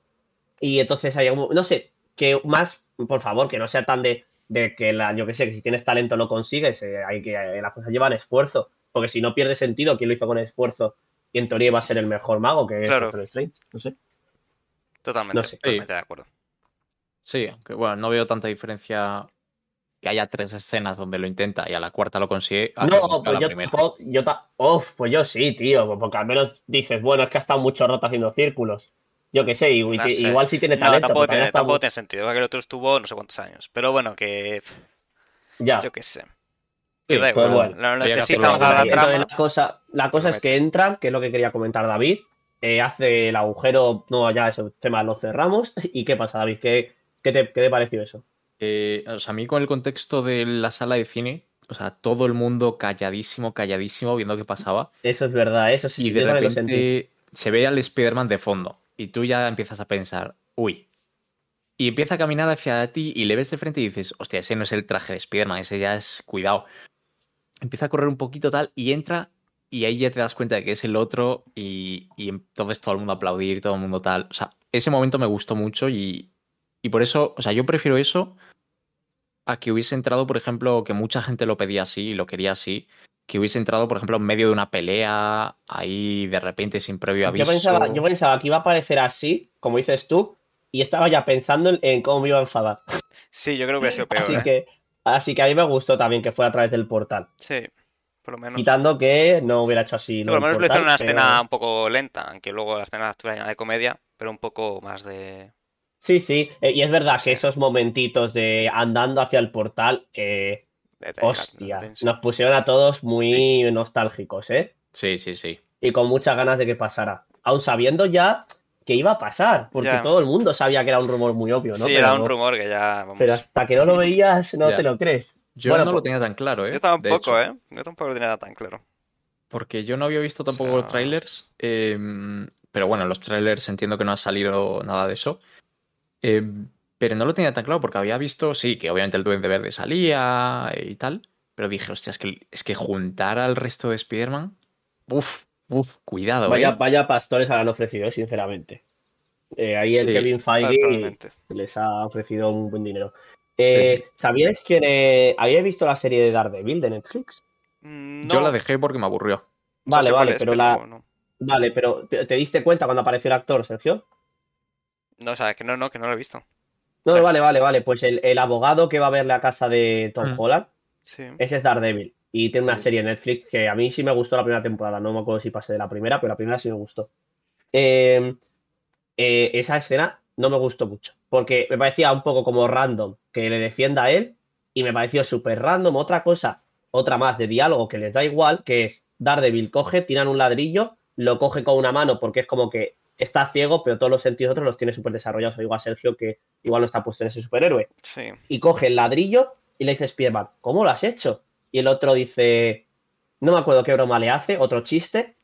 Y entonces hay un, no sé, que más, por favor, que no sea tan de, de que la, yo que sé, que si tienes talento lo consigues, eh, hay que, eh, las cosas llevan esfuerzo. Porque si no pierde sentido, ¿quién lo hizo con esfuerzo? Y en teoría iba a ser el mejor mago, que es Claro. Doctor Strange. No sé. Totalmente, No sé. totalmente de acuerdo. Sí, aunque bueno, no veo tanta diferencia que haya tres escenas donde lo intenta y a la cuarta lo consigue. No, a pues la yo primera. tampoco, yo ta- Uf, pues yo sí, tío, porque al menos dices, bueno, es que ha estado mucho rato haciendo círculos. Yo que sé, y- y- No sé. igual sí tiene No, talento. tampoco tiene, tampoco mu- tiene sentido, porque el otro estuvo no sé cuántos años. Pero bueno, que Ya, yo qué sé. Sí, Que da pues igual, bueno. que necesitan la trama. la cosa, la cosa es que entra, que es lo que quería comentar David, eh, hace el agujero, no, ya ese tema lo cerramos. ¿Y qué pasa, David? ¿Qué, qué te, qué te pareció eso? Eh, o sea, a mí con el contexto de la sala de cine, o sea, todo el mundo calladísimo, calladísimo, viendo qué pasaba. Eso es verdad, eso sí, Y sí, de repente se ve al Spider-Man de fondo. Y tú ya empiezas a pensar, uy. Y empieza a caminar hacia ti y le ves de frente y dices, hostia, ese no es el traje de Spider-Man, ese ya es cuidado. Empieza a correr un poquito tal y entra y ahí ya te das cuenta de que es el otro y, y entonces todo el mundo aplaudir, todo el mundo tal. O sea, ese momento me gustó mucho y, y por eso, o sea, yo prefiero eso a que hubiese entrado, por ejemplo, que mucha gente lo pedía así y lo quería así, que hubiese entrado, por ejemplo, en medio de una pelea, ahí de repente sin previo Yo aviso. pensaba, yo pensaba que iba a aparecer así, como dices tú, y estaba ya pensando en, en cómo me iba a enfadar. Sí, yo creo que hubiera sido peor. Así ¿eh? que, así que a mí me gustó también que fuera a través del portal. Sí, por lo menos. Quitando que no hubiera hecho así. Sí, lo por lo menos lo hicieron una escena un poco lenta, aunque luego la escena estuviera llena de comedia, pero un poco más de. Sí, sí, eh, y es verdad Sí. que esos momentitos de andando hacia el portal, eh, hostia, nos pusieron a todos muy nostálgicos, ¿eh? Sí, sí, sí. Y con muchas ganas de que pasara. Aún sabiendo ya que iba a pasar, porque Ya. todo el mundo sabía que era un rumor muy obvio, ¿no? Sí, pero, era un rumor que ya. vamos. pero hasta que no lo veías, no Ya. te lo crees. Yo Bueno, no lo pues- tenía tan claro, ¿eh? Yo De tampoco, hecho, ¿eh? Yo tampoco lo tenía tan claro. Porque yo no había visto tampoco sea- los trailers. eh, pero bueno, los trailers entiendo que no ha salido nada de eso. Eh, pero no lo tenía tan claro porque había visto, sí, que obviamente el Duende Verde salía y tal. Pero dije, hostia, es que, es que juntar al resto de Spider-Man. Uf, uf, cuidado, Vaya, ¿eh? vaya pastores han ofrecido, eh, sinceramente. Eh, ahí el Kevin Feige les ha ofrecido un buen dinero. Eh, ¿Sabíais que eh, habíais visto la serie de Daredevil de Netflix? Mm, Yo la dejé porque me aburrió. Vale, sé vale, es, pero la, no. vale, pero ¿te te diste cuenta cuando apareció el actor, Sergio? No, o sea, que no, no, que no lo he visto. No, Sí. vale, vale, vale. Pues el, el abogado que va a verle a casa de Tom Mm. Holland, Sí. ese es Daredevil. Y tiene una Mm. serie en Netflix que a mí sí me gustó la primera temporada. No me acuerdo si pasé de la primera, pero la primera sí me gustó. Eh, eh, esa escena no me gustó mucho. Porque me parecía un poco como random que le defienda a él. Y me pareció súper random. Otra cosa, otra más de diálogo que les da igual, que es Daredevil coge, tiran un ladrillo, lo coge con una mano porque es como que está ciego, pero todos los sentidos otros los tiene súper desarrollados. O igual Sergio, que igual no está puesto en ese superhéroe Sí. y coge el ladrillo y le dice Spiderman, ¿cómo lo has hecho? Y el otro dice, no me acuerdo qué broma le hace, otro chiste,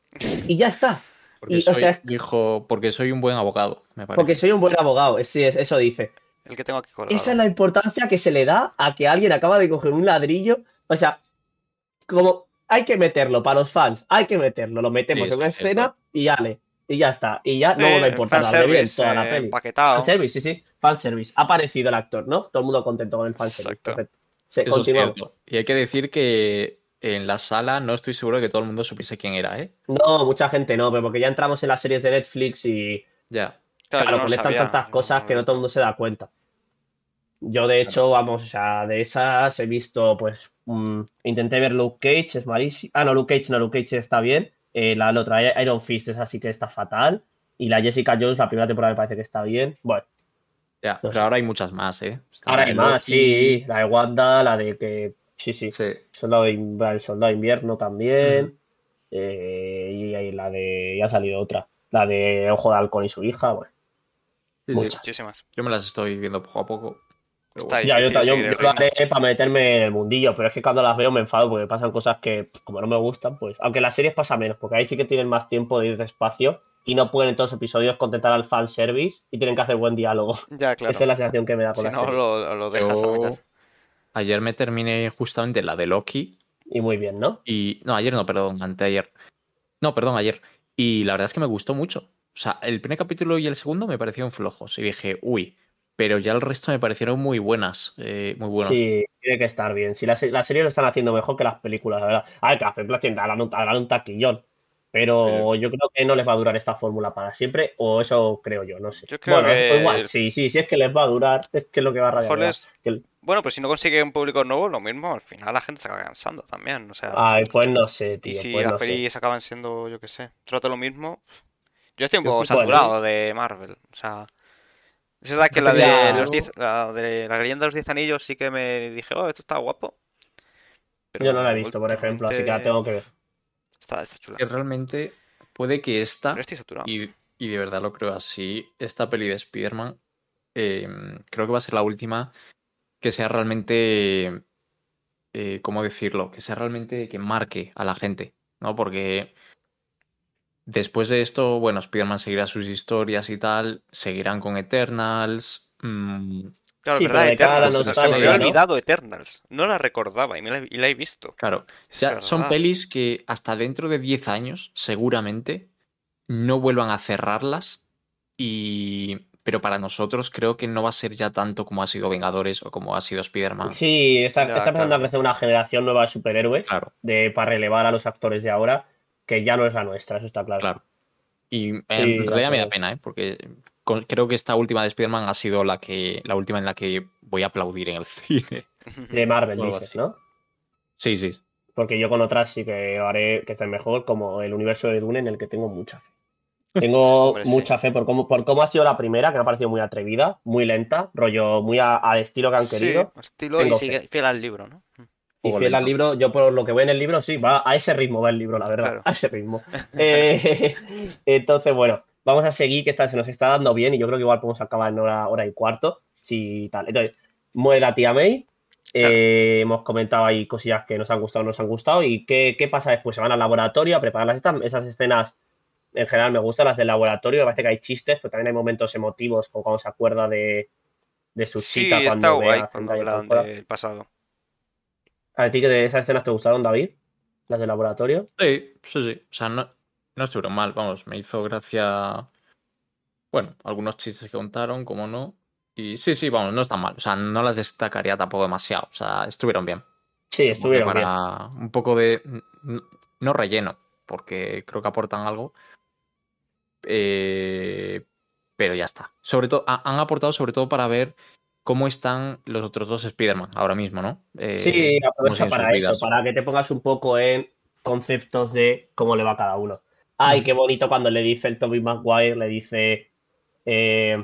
y ya está. Porque Y, o soy, sea- dijo, porque soy un buen abogado, me parece. Porque soy un buen abogado, sí, es, eso dice. El que tengo aquí colgado. Esa es la importancia que se le da a que alguien acaba de coger un ladrillo. O sea, como hay que meterlo para los fans, hay que meterlo, lo metemos Sí, en una cierto. escena y ya y ya está. Y ya Sí, no vuelve a importar la en fanservice, toda la peli. empaquetado. Fanservice, sí, sí, fanservice. Ha aparecido el actor, ¿no? Todo el mundo contento con el fanservice. Exacto. Perfecto. Eso continuamos. Y hay que decir que en la sala no estoy seguro de que todo el mundo supiese quién era, ¿eh? No, mucha gente no, pero porque ya entramos en las series de Netflix y Ya. Claro, no conectan sabía, tantas cosas no que no todo el mundo se da cuenta. Yo, de hecho, vamos, o sea, de esas he visto, pues, mm, intenté ver Luke Cage, es malísimo. Ah, no, Luke Cage, no, Luke Cage está bien. Eh, la, la otra, Iron Fist, esa sí que está fatal. Y la Jessica Jones, la primera temporada me parece que está bien. Bueno, Ya, No pero sé. ahora hay muchas más, ¿eh? Está ahora hay más, Loki. sí. La de Wanda, la de que. Sí, sí. Sí. Soldado el Soldado de Invierno también. Eh, y ahí la de. Ya ha salido otra. La de Ojo de Halcón y su hija. Bueno, Sí, sí. Muchas. Muchísimas. Yo me las estoy viendo poco a poco. Está. Ya, yo, lo haré para meterme en el mundillo, pero es que cuando las veo me enfado porque pasan cosas que, como no me gustan, pues. Aunque las series pasa menos, porque ahí sí que tienen más tiempo de ir despacio y no pueden en todos los episodios contentar al fanservice y tienen que hacer buen diálogo. Ya, claro. Esa es la sensación que me da con Si la no, serie. lo, lo dejas a Yo mitad. ayer me terminé justamente la de Loki Y muy bien, ¿no? y... No, ayer no, perdón, anteayer. No, perdón, ayer. Y la verdad es que me gustó mucho. O sea, el primer capítulo y el segundo me parecieron flojos y dije, uy, pero ya el resto me parecieron muy buenas, eh, muy buenos. Sí, tiene que estar bien. Si la, se- la serie lo están haciendo mejor que las películas, la verdad. A ver, que las películas tienen harán un, harán un taquillón. Pero yo creo que no les va a durar esta fórmula para siempre, o eso creo yo, no sé. Yo creo bueno, que- pues igual, sí, sí, sí es que les va a durar, es que es lo que va a rayar. Les- Que Bueno, pues si no consigue un público nuevo, lo mismo, al final la gente se acaba cansando también. O sea, Ay, pues no sé, y tío, si pues las no sé. pelis acaban siendo, yo qué sé, trato lo mismo. Yo estoy un Yo poco bueno, saturado de Marvel. O sea, es verdad que la de los diez, la de la leyenda de los diez anillos sí que me dije, oh, esto está guapo. Pero Yo no la he visto, por ejemplo, así que la tengo que ver. Está, está chula. Que realmente puede que esta, Pero estoy saturado. y, y de verdad lo creo así, esta peli de Spider-Man, eh, creo que va a ser la última que sea realmente, eh, ¿cómo decirlo? Que sea realmente que marque a la gente, ¿no? Porque después de esto, bueno, Spider-Man seguirá sus historias y tal, seguirán con Eternals. mm, Claro, Sí, verdad, pero de cara a la Eternals. Se me había ¿no? olvidado Eternals. No la recordaba y, me la, y la he visto. claro, ya son pelis que hasta dentro de 10 años, seguramente, no vuelvan a cerrarlas. Y. Pero para nosotros creo que no va a ser ya tanto como ha sido Vengadores o como ha sido Spider-Man. Sí, está, Ya, está empezando claro. a crecer una generación nueva de superhéroes Claro, de, para relevar a los actores de ahora, que ya no es la nuestra, eso está claro. claro. Y en Sí, realidad me da pena, ¿eh? Porque con- creo que esta última de Spider-Man ha sido la que. la última en la que voy a aplaudir en el cine. De Marvel, dices, así. ¿no? Sí, sí. Porque yo con otras sí que haré que estén mejor, como el universo de Dune, en el que tengo mucha fe. Tengo Hombre, sí. mucha fe por cómo, por cómo ha sido la primera, que me ha parecido muy atrevida, muy lenta, rollo muy a- al estilo que han Sí, querido. estilo y Tengo sigue fe. fiel al libro, ¿no? Y fiel al libro, yo por lo que veo en el libro, sí, va a ese ritmo va el libro, la verdad, Claro. a ese ritmo. Eh, entonces, bueno, vamos a seguir, que esta se nos está dando bien y yo creo que igual podemos acabar en hora, hora y cuarto, si tal. Entonces, muere la tía May, eh, hemos comentado ahí cosillas que nos han gustado nos han gustado y qué, qué pasa después, se van al laboratorio a preparar las, estas- esas escenas, en general me gustan las del laboratorio, me parece que hay chistes, pero también hay momentos emotivos, como cuando se acuerda de, de su Sí, chica está cuando ve guay cuando hablan del pasado. ¿A ti que de esas escenas te gustaron, David? Las del laboratorio. Sí, sí, sí. O sea, no, no estuvieron mal, vamos, me hizo gracia. Bueno, algunos chistes que contaron, como no. Y sí, sí, vamos, no están mal. O sea, no las destacaría tampoco demasiado. O sea, estuvieron bien. Sí, estuvieron bien. para un poco de. No relleno, porque creo que aportan algo. Eh, pero ya está. Sobre todo, ha- han aportado sobre todo para ver cómo están los otros dos Spider-Man ahora mismo, ¿no? Eh, Sí, aprovecha para eso, vidas. para que te pongas un poco en conceptos de cómo le va a cada uno. Ay, Mm. qué bonito cuando le dice el Toby Maguire, le dice, eh,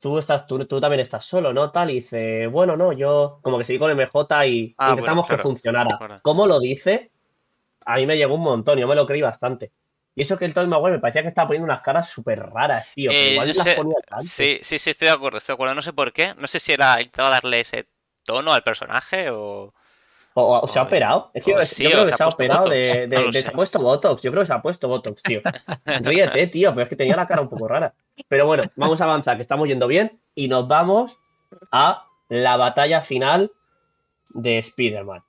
tú estás, tú, tú también estás solo, ¿no? Tal, y dice, bueno, no, yo como que seguí con MJ y Ah, intentamos bueno, que funcionara. sí. ¿Cómo lo dice? A mí me llegó un montón, yo me lo creí bastante. Y eso que el Toby Maguire me parecía que estaba poniendo unas caras súper raras, tío, Eh, igual las sé- ponía antes. Sí, sí, sí, estoy de acuerdo, estoy de acuerdo. No sé por qué. No sé si era intentaba darle ese tono al personaje o. O, o se ha operado. Es que yo, sí, yo o creo que se ha operado Botox, de, de- no lo de- sé. se ha puesto Botox. Yo creo que se ha puesto Botox, tío. Ríete, tío, pero es que tenía la cara un poco rara. Pero bueno, vamos a avanzar, que estamos yendo bien. Y nos vamos a la batalla final de Spider-Man.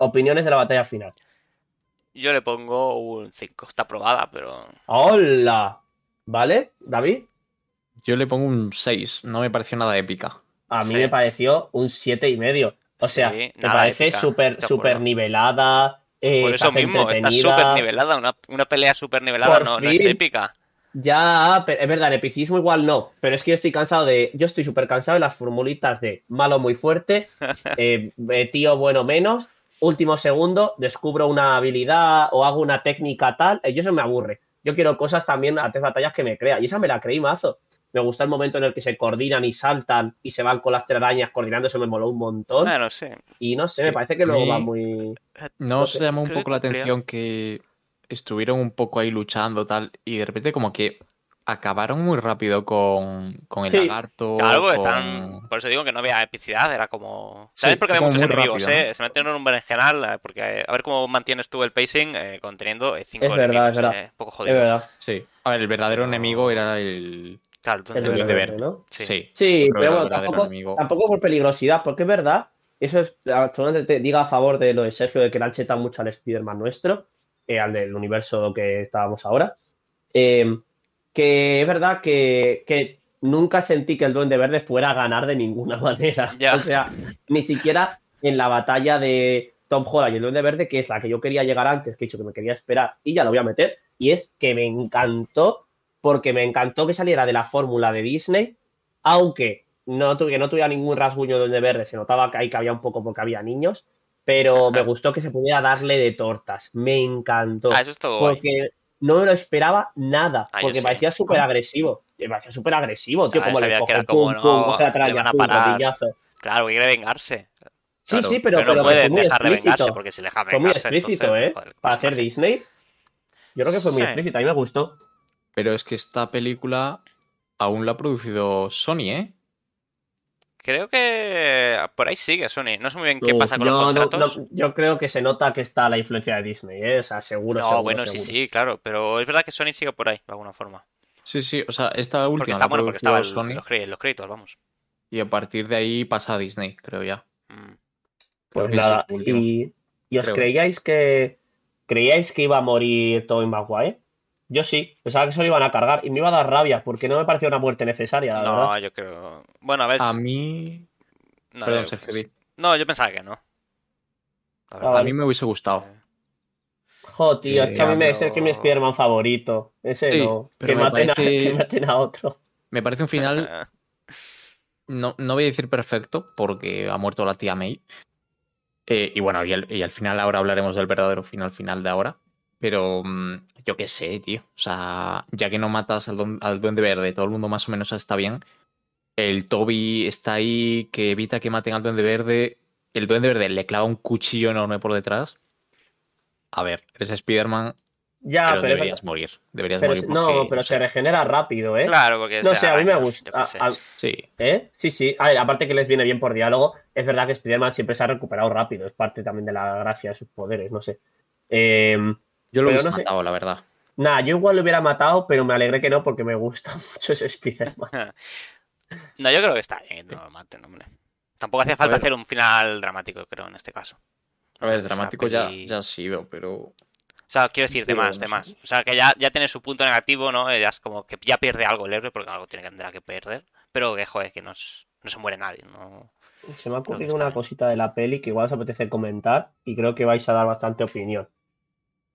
Opiniones de la batalla final. Yo le pongo un 5. Está aprobada, pero. ¡Hola! ¿Vale, David? Yo le pongo un 6, no me pareció nada épica. A mí Sí. me pareció un siete y medio. O sea, Sí, me parece súper acuerdo. nivelada. eh, Por eso mismo, está súper nivelada. Una, una pelea súper nivelada no, no es épica. Ya, pero es verdad, el epicismo igual no, pero es que yo estoy cansado de, yo estoy súper cansado de las formulitas de malo muy fuerte, eh, eh, tío bueno menos, último segundo, descubro una habilidad o hago una técnica tal, eh, yo eso me aburre. Yo quiero cosas también a tres batallas que me crea, y esa me la creí mazo. Me gusta el momento en el que se coordinan y saltan y se van con las telarañas coordinando, eso me moló un montón. Bueno, sí. Y no sé, Sí, me parece que luego va muy... ¿No os sé, llamó un poco la atención que estuvieron un poco ahí luchando tal y de repente como que acabaron muy rápido con, con el Sí. lagarto, Claro, con- están... por eso digo que no había epicidad, era como... ¿Sabes Sí, por qué había muchos enemigos, rápido, eh? ¿no? Se metieron en un berenjenal, eh, porque eh, a ver cómo mantienes tú el pacing eh, conteniendo eh, cinco Es verdad, enemigos, es verdad. eh, poco Es verdad, Sí. A ver, el verdadero enemigo era el... Claro, tú el Verde, Verde. ¿no? Sí. Sí. Pero bueno, el tampoco, enemigo. tampoco por peligrosidad, porque es verdad, eso es, absolutamente te diga a favor de lo de Sergio, de que le han chetado mucho al Spider-Man nuestro, eh, al del universo que estábamos ahora, eh, que es verdad que, que nunca sentí que el Duende Verde fuera a ganar de ninguna manera. O sea, ni siquiera en la batalla de Tom Holland y el Duende Verde, que es la que yo quería llegar antes, que he dicho que me quería esperar, y ya lo voy a meter, y es que me encantó, porque me encantó que saliera de la fórmula de Disney, aunque no, tu- que no tuviera ningún rasguño de Duende Verde, se notaba que ahí cabía un poco porque había niños, pero me gustó que se pudiera darle de tortas, me encantó, Ah, eso es todo guay. No me lo esperaba nada, Ah, porque sí. parecía súper agresivo, me parecía súper agresivo, tío, Ah, como le coge era pum, como, pum, no, coge la tralla, pum. Claro, que quiere vengarse. Sí, Claro, sí, pero, Pero, no pero que puede fue muy dejar de vengarse, explícito. porque si le deja Fue muy vengarse, explícito, entonces, ¿eh? joder, Para pues ser. Disney. Yo creo que fue muy Sí. explícito, a mí me gustó. Pero es que esta película aún la ha producido Sony, ¿eh? Creo que por ahí sigue Sony. No sé muy bien qué pasa con los contratos. no- yo creo que se nota que está la influencia de Disney, ¿eh? O sea, seguro, No, seguro, bueno, sí, seguro. sí, claro. Pero es verdad que Sony sigue por ahí, de alguna forma. Sí, sí, o sea, esta Porque última está la ha bueno, porque estaba Sony los, créditos, vamos. y a partir de ahí pasa a Disney, creo ya. Mm. Pues nada, y, ¿y os Creo. creíais que creíais que iba a morir Tobey Maguire? Yo sí, pensaba que se lo iban a cargar y me iba a dar rabia porque no me parecía una muerte necesaria, la No, verdad. yo creo. Bueno, a ver. A mí... no, Perdón, yo- Sergio. No, yo pensaba que no. Ah. A mí me hubiese gustado. Jo, tío, es que a mí me Ya, es el que mi Spider-Man favorito. Ese Sí, no. Que me maten, a, parece- que maten a otro. Me parece un final, no, no voy a decir perfecto, porque ha muerto la tía May. Eh, y bueno, y al, y al final ahora hablaremos del verdadero final final de ahora. Pero mm, yo qué sé, tío. O sea, ya que no matas al, don- al duende verde, todo el mundo más o menos está bien. El Toby está ahí, que evita que maten al duende verde. El duende verde le clava un cuchillo enorme por detrás. A ver, eres Spider-Man, Ya, pero deberías morir. Deberías pero morir no, pero se regenera rápido, ¿eh? Claro, porque No se sé, a mí me gusta. a- a- Sí, ¿Eh? Sí, sí. A ver, aparte que les viene bien por diálogo, es verdad que Spider-Man siempre se ha recuperado rápido. Es parte también de la gracia de sus poderes, no sé. Eh, yo lo Pero hubiese no sé. matado, la verdad. nada, yo igual lo hubiera matado, pero me alegré que no porque me gusta mucho ese Spider-Man. No, yo creo que está bien que no lo maten, hombre. Tampoco hacía falta hacer un final dramático, creo, en este caso. A ver, dramático ya, peli- ya ha sido, pero. O sea, quiero decir, de más, de más. O sea, que ya, ya tiene su punto negativo, ¿no? Ya es como que ya pierde algo el héroe, porque algo tiene que tendrá que perder. Pero que, joder, que no, es- no se muere nadie, ¿no? Se me ha ocurrido una bien. cosita de la peli que igual os apetece comentar y creo que vais a dar bastante opinión.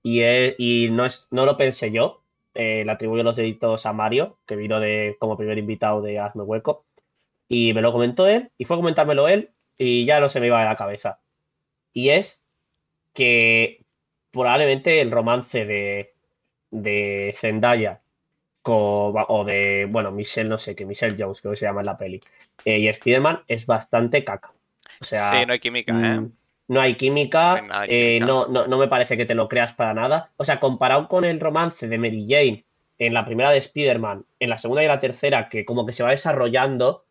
Y, es- y no, es, no lo pensé yo, eh, le atribuyo los deditos a Mario, que vino de, como primer invitado de Hazme Hueco, y me lo comentó él, y fue a comentármelo él, y ya no se me iba de la cabeza. Y es que probablemente el romance de, de Zendaya con, o de, bueno, Michelle, no sé qué, Michelle Jones, creo que se llama en la peli, eh, y Spider-Man es bastante caca. O sea, sí, no hay química, ¿eh? No hay química, No hay nada de eh, química. no, no, no me parece que te lo creas para nada. O sea, comparado con el romance de Mary Jane en la primera de Spider-Man, en la segunda y la tercera, que como que se va desarrollando,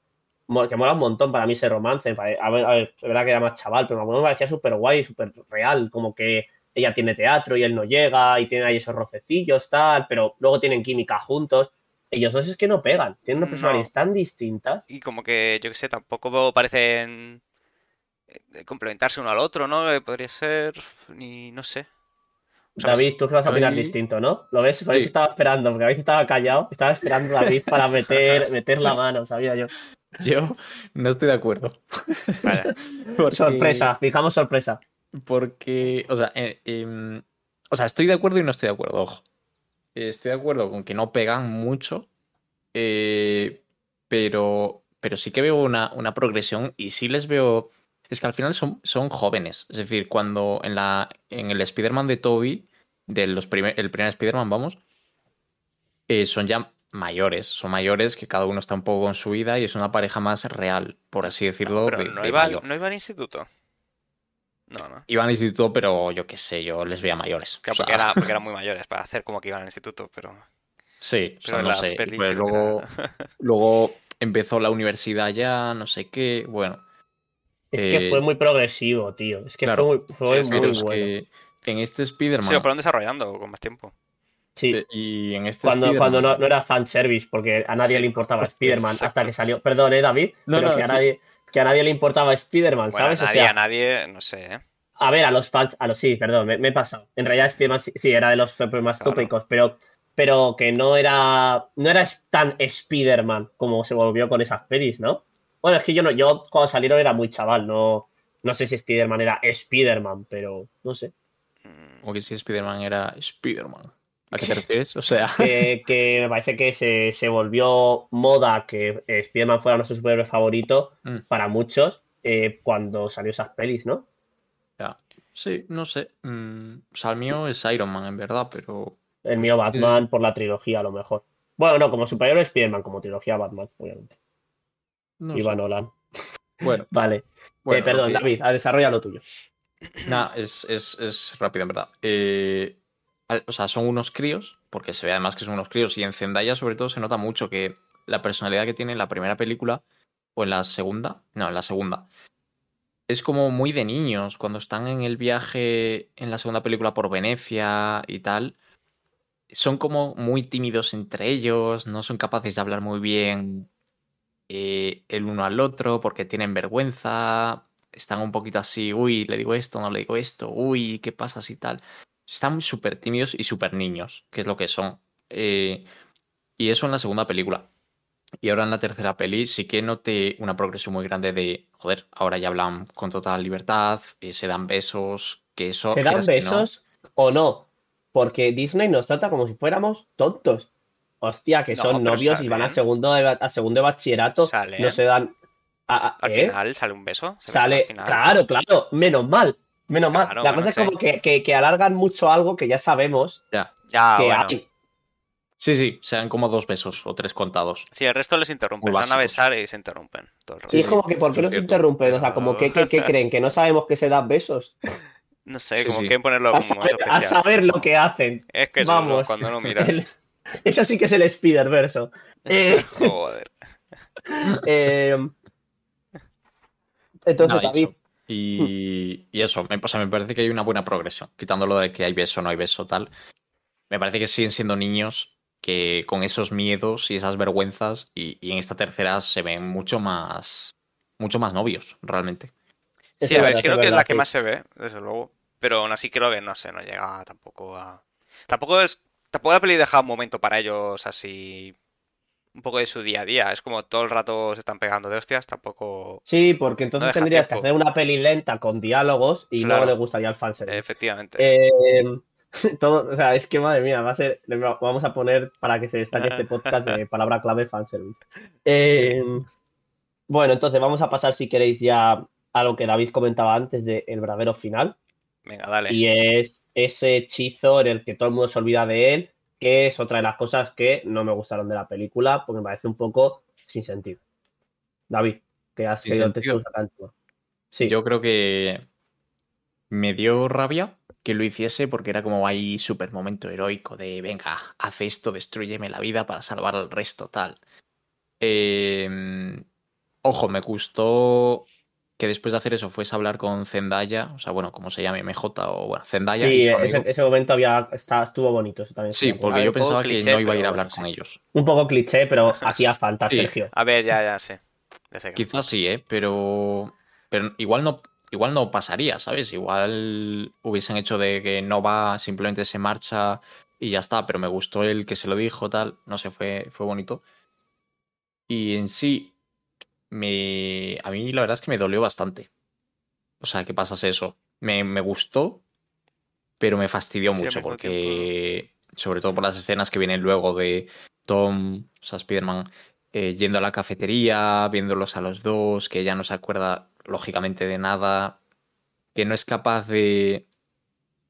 que mola un montón para mí ese romance. pare- A ver, a ver, es verdad que era más chaval, pero me parecía súper guay, súper real, como que ella tiene teatro y él no llega, y tienen ahí esos rocecillos, tal, pero luego tienen química juntos. Ellos dos es que no pegan, tienen unas No. personalidades tan distintas. Y como que, yo qué sé, tampoco parecen eh, complementarse uno al otro, ¿no? Eh, Podría ser, ni no sé. O sea, David, tú que vas a opinar Ahí- distinto, ¿no? ¿Lo ves? Por eso Sí. estaba esperando, porque David estaba callado. Estaba esperando a David para meter, meter la mano, sabía yo. Yo no estoy de acuerdo. Vale. Porque- Sorpresa, fijamos sorpresa. Porque, o sea, eh, em, o sea, estoy de acuerdo y no estoy de acuerdo, ojo. Estoy de acuerdo con que no pegan mucho, eh, pero, pero sí que veo una, una progresión y sí les veo. Es que al final son, son jóvenes. Es decir, cuando en, la, en el Spider-Man de Toby, de los primer, el primer Spider-Man, vamos, eh, son ya mayores. Son mayores que cada uno está un poco con su vida y es una pareja más real, por así decirlo. Pero de- no de iba, no iba al instituto. No, no. Iban al instituto, pero yo qué sé, yo les veía mayores. Claro, O sea, porque, era- porque eran muy mayores para hacer como que iban al instituto, pero, Sí, o pero sea, no sé. creo que luego, luego empezó la universidad ya, no sé qué. Bueno, Es que Eh, fue muy progresivo, tío. Es que claro. fue muy, fue Sí, muy bueno. que en este Sí, Spider-Man. lo fueron desarrollando con más tiempo. Sí, eh, Y en este cuando, cuando no, no era fanservice, porque a nadie Sí, le importaba Spider-Man hasta que salió. Perdón, eh, David, No, pero no, que, a sí. nadie, que a nadie le importaba Spider-Man, Bueno, ¿sabes? a O nadie, sea, a nadie, no sé, ¿eh? a ver, a los fans, a los sí, perdón, me, me he pasado. En realidad Spider-Man sí, sí, era de los super más Claro. tópicos, pero, pero que no era, no era tan Spider-Man como se volvió con esas pelis, ¿no? Bueno, es que yo no, yo cuando salieron era muy chaval, no, no sé si Spider-Man era Spider-Man, pero no sé. Como que si Spider-Man era Spider-Man. ¿A qué te refieres? O sea, que, que me parece que se, se volvió moda que Spider-Man fuera nuestro superhéroe favorito Mm. para muchos eh, cuando salió esas pelis, ¿no? ya. Sí, no sé. Mm, o sea, el mío es Iron Man, en verdad, pero. El mío Batman por la trilogía, a lo mejor. Bueno, no, como superhéroe Spider-Man, como trilogía Batman, obviamente. No Iba sé. Nolan. Bueno, Vale. bueno, Eh, perdón, David, a desarrolla lo tuyo. Nada, es, es, es rápido, en verdad. Eh, o sea, son unos críos, porque se ve además que son unos críos, y en Zendaya sobre todo se nota mucho que la personalidad que tiene en la primera película, o en la segunda, no, en la segunda, es como muy de niños, cuando están en el viaje en la segunda película por Venecia y tal, son como muy tímidos entre ellos, no son capaces de hablar muy bien eh, el uno al otro porque tienen vergüenza, están un poquito así, uy, le digo esto, no le digo esto, uy, ¿qué pasa si tal? Están súper tímidos y súper niños, que es lo que son. Eh, y eso en la segunda película. Y ahora en la tercera peli sí que noté una progresión muy grande de, joder, ahora ya hablan con total libertad, eh, se dan besos, que eso... ¿Se dan no, besos o no? Porque Disney nos trata como si fuéramos tontos. Hostia, que No, son novios y van a salen. segundo de, a segundo de bachillerato. Salen. No se dan. a- a- Al ¿eh? final sale un beso. se Sale, al final. claro, claro, menos mal, menos mal. La bueno, cosa es sí. como que, que- que alargan mucho algo que ya sabemos Ya. Ya, que bueno. hay. Sí, sí, se dan como dos besos o tres contados. Sí, el resto les interrumpen. Se van a besar y se interrumpen. Todo el rato. Y es sí, como que, ¿por qué nos cierto. interrumpen? O sea, como que, que- que creen que no sabemos que se dan besos. No sé, Sí, como sí. quieren ponerlo A como más saber, a saber lo que hacen. Es que eso, Vamos. cuando no miras. El- eso sí que es el Spider-Verso. Eh, Joder. eh, entonces, David, eso. Y, y eso, me, o sea, me parece que hay una buena progresión. Quitándolo de que hay beso, no hay beso, tal. Me parece que siguen siendo niños que con esos miedos y esas vergüenzas, y, y en esta tercera se ven mucho más. mucho más novios, realmente. Sí, a ver, creo que es la que más se ve, desde luego. Pero aún así creo que, no sé, no llega tampoco a... Tampoco es... Tampoco la peli deja un momento para ellos así... Un poco de su día a día. Es como todo el rato se están pegando de hostias, tampoco... Sí, porque entonces No tendrías tiempo. que hacer una peli lenta con diálogos y Claro. luego le gustaría el fanservice. Efectivamente. Eh, todo, o sea, es que madre mía, va a ser, vamos a poner para que se destaque este podcast de palabra clave fanservice. Eh, Bueno, entonces vamos a pasar, si queréis, ya a lo que David comentaba antes de el verdadero final. Venga, dale. Y es ese hechizo en el que todo el mundo se olvida de él, que es otra de las cosas que no me gustaron de la película, porque me parece un poco sin sentido. David, que has ¿Sin querido tema. Sí, Yo creo que me dio rabia que lo hiciese porque era como ahí súper momento heroico de venga, haz esto, destruyeme la vida para salvar al resto, tal. Eh, ojo, me gustó que después de hacer eso fuese a hablar con Zendaya, o sea, bueno, como se llame, MJ o bueno, Zendaya. sí ese, ese momento había, está, estuvo bonito. eso también Sí, porque yo pensaba que cliché, no iba a ir a hablar bueno, con sí. ellos. Un poco cliché, pero hacía falta, Sí. Sergio. A ver, ya, ya, sí. Quizás sí, ¿eh? Pero, pero igual no, igual no pasaría, ¿sabes? Igual hubiesen hecho de que no va, simplemente se marcha y ya está. Pero me gustó el que se lo dijo, tal. No sé, fue, fue bonito. Y en sí, me, a mí la verdad es que me dolió bastante. O sea, que pasase eso. Me, me gustó, pero me fastidió Sí, mucho porque, sobre todo por las escenas que vienen luego de Tom, o sea, Spider-Man, eh, yendo a la cafetería, viéndolos a los dos, que ella no se acuerda lógicamente de nada, que no es capaz de,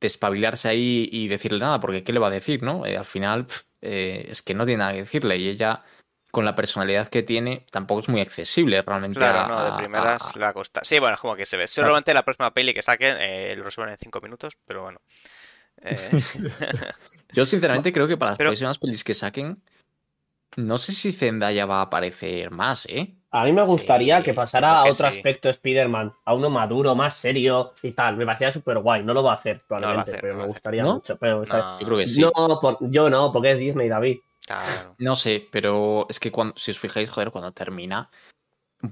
de espabilarse ahí y decirle nada, porque ¿qué le va a decir, no? Eh, al final eh, es que no tiene nada que decirle y ella, con la personalidad que tiene, tampoco es muy accesible realmente Claro, a- no, de primeras a- le va a costar. Sí, bueno, es como que se ve. Seguramente la próxima peli que saquen eh, lo resuelven en 5 minutos, pero bueno. Eh, Yo sinceramente creo que para las Pero- próximas pelis que saquen, no sé si Zendaya va a aparecer más, ¿eh? A mí me Sí, gustaría que pasara a otro sí. aspecto de Spider-Man, a uno maduro, más serio y tal. Me parecía súper guay. No lo va a hacer probablemente, hacer, pero no me gustaría ¿No? mucho. Pero me gustaría- no, Yo creo que sí. No, por- yo no, porque es Disney, David. Claro. No sé, pero es que cuando, si os fijáis, joder, cuando termina,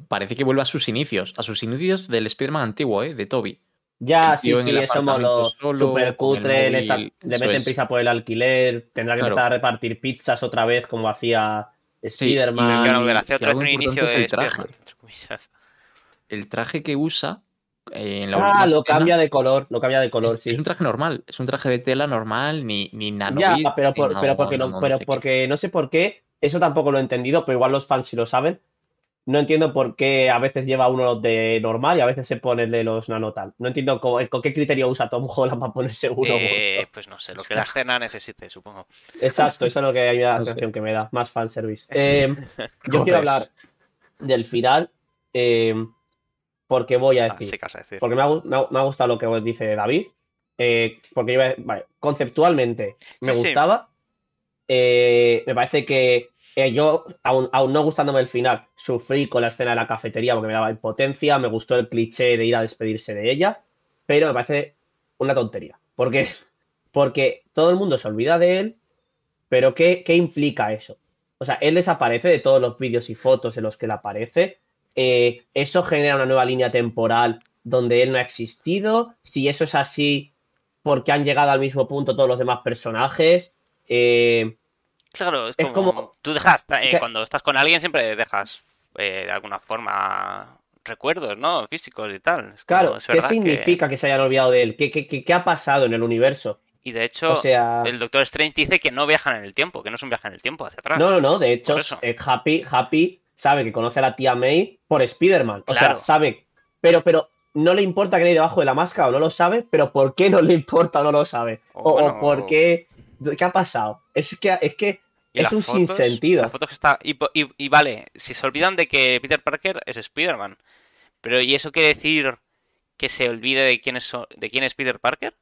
parece que vuelve a sus inicios, a sus inicios del Spider-Man antiguo, ¿eh? De Toby. Ya, sí, sí, eso con el cutre, le, meten es. prisa por el alquiler, tendrá que Claro. empezar a repartir pizzas otra vez como hacía Sí, Spider-Man. Que hacer y otra vez un inicio de el traje. Spider-Man, entre comillas. El traje que usa eh, en la Ah, última lo escena cambia de color, lo cambia de color, es, sí. es un traje normal, es un traje de tela normal, ni, ni Ya, nanobits, pero, ni pero nano- porque no, nano pero sé qué. porque no sé por qué, eso tampoco lo he entendido, pero igual los fans sí lo saben. No entiendo por qué a veces lleva uno de normal y a veces se pone el de los nanotal. No entiendo cómo- con qué criterio usa Tom Holland para ponerse uno Eh, pues no sé, lo que la escena necesite, supongo. Exacto, eso es lo que da la sé. sensación que me da, más fanservice. Eh, yo quiero hablar del final eh, porque voy a Ah, decir, sí, que vas a decir. porque me ha, gu- me ha- me ha gustado lo que dice David, eh, porque yo, iba a- vale, conceptualmente me Sí, sí. gustaba, eh, me parece que eh, yo, aún, aún no gustándome el final, sufrí con la escena de la cafetería porque me daba impotencia, me gustó el cliché de ir a despedirse de ella, pero me parece una tontería, porque, porque todo el mundo se olvida de él, pero ¿qué, qué implica eso? O sea, él desaparece de todos los vídeos y fotos en los que él aparece. Eh, eso genera una nueva línea temporal donde él no ha existido. Si eso es así, porque han llegado al mismo punto todos los demás personajes. Eh, Claro, es es como, como- tú dejas, eh, que- cuando estás con alguien siempre dejas de alguna forma recuerdos, ¿no? Físicos y tal. Es como- claro, es ¿qué que- significa que... se hayan olvidado de él? ¿Qué, qué, qué- qué ha pasado en el universo? Y de hecho, O sea, el Doctor Strange dice que no viajan en el tiempo, que no es un viaje en el tiempo hacia atrás. no, no, no. De hecho, Happy, Happy sabe que conoce a la tía May por Spider-Man. O Claro. sea, sabe, pero, pero no le importa que hay debajo de la máscara o no lo sabe, pero ¿por qué no le importa o no lo sabe? O O, por qué, ¿qué ha pasado? Es que, es que es un fotos- sinsentido. Las fotos que está. Y, po- y- y vale, si se olvidan de que Peter Parker es Spider-Man. Pero ¿y eso quiere decir que se olvide de quién es, de quién es Peter Parker?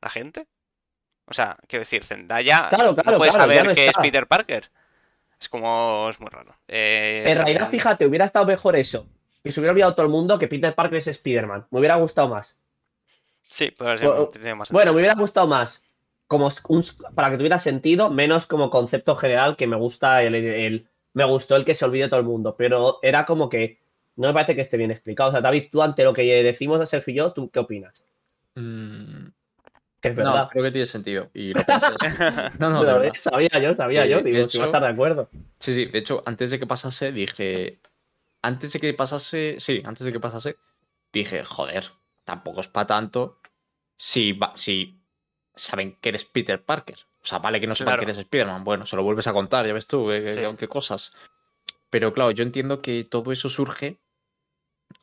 ¿La gente? O sea, quiero decir, Zendaya Claro, no puede claro, saber no que es. Peter Parker. Es como. Es muy raro. Eh, En realidad, fíjate, hubiera estado mejor eso. Que se hubiera olvidado todo el mundo que Peter Parker es Spider-Man. Me hubiera gustado más. Sí, puede haber Bueno, más Bueno, me hubiera gustado más. Como un- para que tuviera sentido, menos como concepto general que me gusta el, el- me gustó el que se olvide todo el mundo. Pero era como que no me parece que esté bien explicado. O sea, David, tú ante lo que decimos a Sergio y yo, ¿tú qué opinas? Mm, Que es no, verdad. creo que tiene sentido. Y lo pensé. No, no, Pero, sabía yo, sabía Eh, yo. Digo, si va a estar de acuerdo. Sí, sí, de hecho, antes de que pasase, dije. Antes de que pasase. Sí, antes de que pasase, dije, joder, tampoco es para tanto. Si, va- si saben que eres Peter Parker. O sea, vale que no sepan Claro. que eres Spider-Man. Bueno, se lo vuelves a contar, ya ves tú, eh, Sí. qué- qué cosas. Pero claro, yo entiendo que todo eso surge.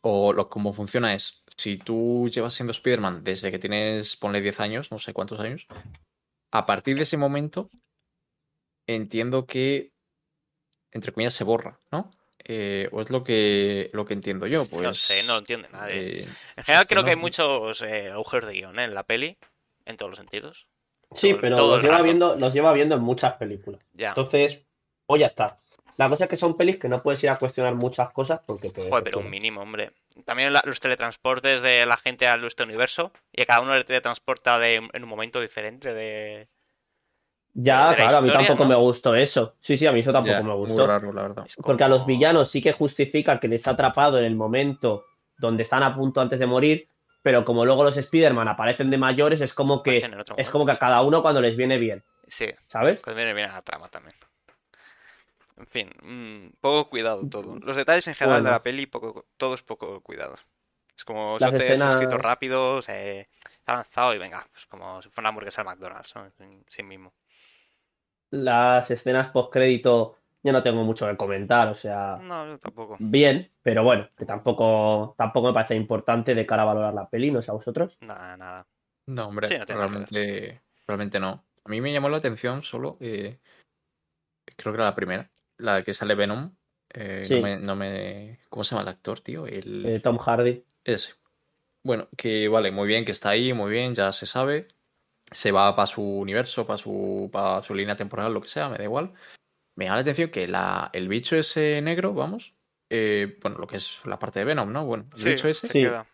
O lo como funciona es. Si tú llevas siendo Spider-Man desde que tienes, ponle 10 años, no sé cuántos años. A partir de ese momento, entiendo que entre comillas, se borra, ¿no? Eh, o es lo que, lo que entiendo yo. Pues, No sé, no lo entiende nadie. eh, En general creo que hay muchos eh, agujeros de guion ¿eh? en la peli, en todos los sentidos. Sí, todo- pero todo los lleva, rato. viendo, los lleva viendo en muchas películas. Ya. Entonces, pues ya está. La cosa es que son pelis que no puedes ir a cuestionar muchas cosas porque te. Joder, pero un mínimo, hombre. También la- los teletransportes de la gente a este universo y a cada uno le teletransporta de, en un momento diferente de... Ya, de claro, a mí tampoco ¿no? me gustó eso. Sí, sí, a mí eso tampoco me muy gustó. raro, la verdad. Porque a los villanos sí que justifica que les ha atrapado en el momento donde están a punto antes de morir, pero como luego los Spider-Man aparecen de mayores, es como que es como que a cada uno cuando les viene bien, Sí, ¿sabes? pues viene bien a la trama también. En fin, mm, poco cuidado todo. Los detalles en general de la peli, poco, todo es poco cuidado. Es como Las shotes escenas- escritos rápidos, eh, está avanzado y venga, pues como si fuera una hamburguesa de McDonald's, ¿no? En sí mismo. Las escenas post-crédito yo no tengo mucho que comentar, o sea, No, yo tampoco. bien, pero bueno, que tampoco, tampoco me parece importante de cara a valorar la peli, no sé a vosotros. Nada, nada. No, hombre, Sí, no realmente, realmente no. A mí me llamó la atención solo, eh, creo que era la primera, la que sale Venom. eh, Sí. no, me, no me- ¿Cómo se llama el actor, tío? El, Eh, Tom Hardy. Ese. Bueno, que vale, muy bien, que está ahí, muy bien, ya se sabe. Se va para su universo, para su, para su línea temporal, lo que sea, me da igual. Me llama la atención que la, el bicho ese negro, vamos, eh, bueno, lo que es la parte de Venom, ¿no? Bueno, el Sí, bicho ese se Sí. queda.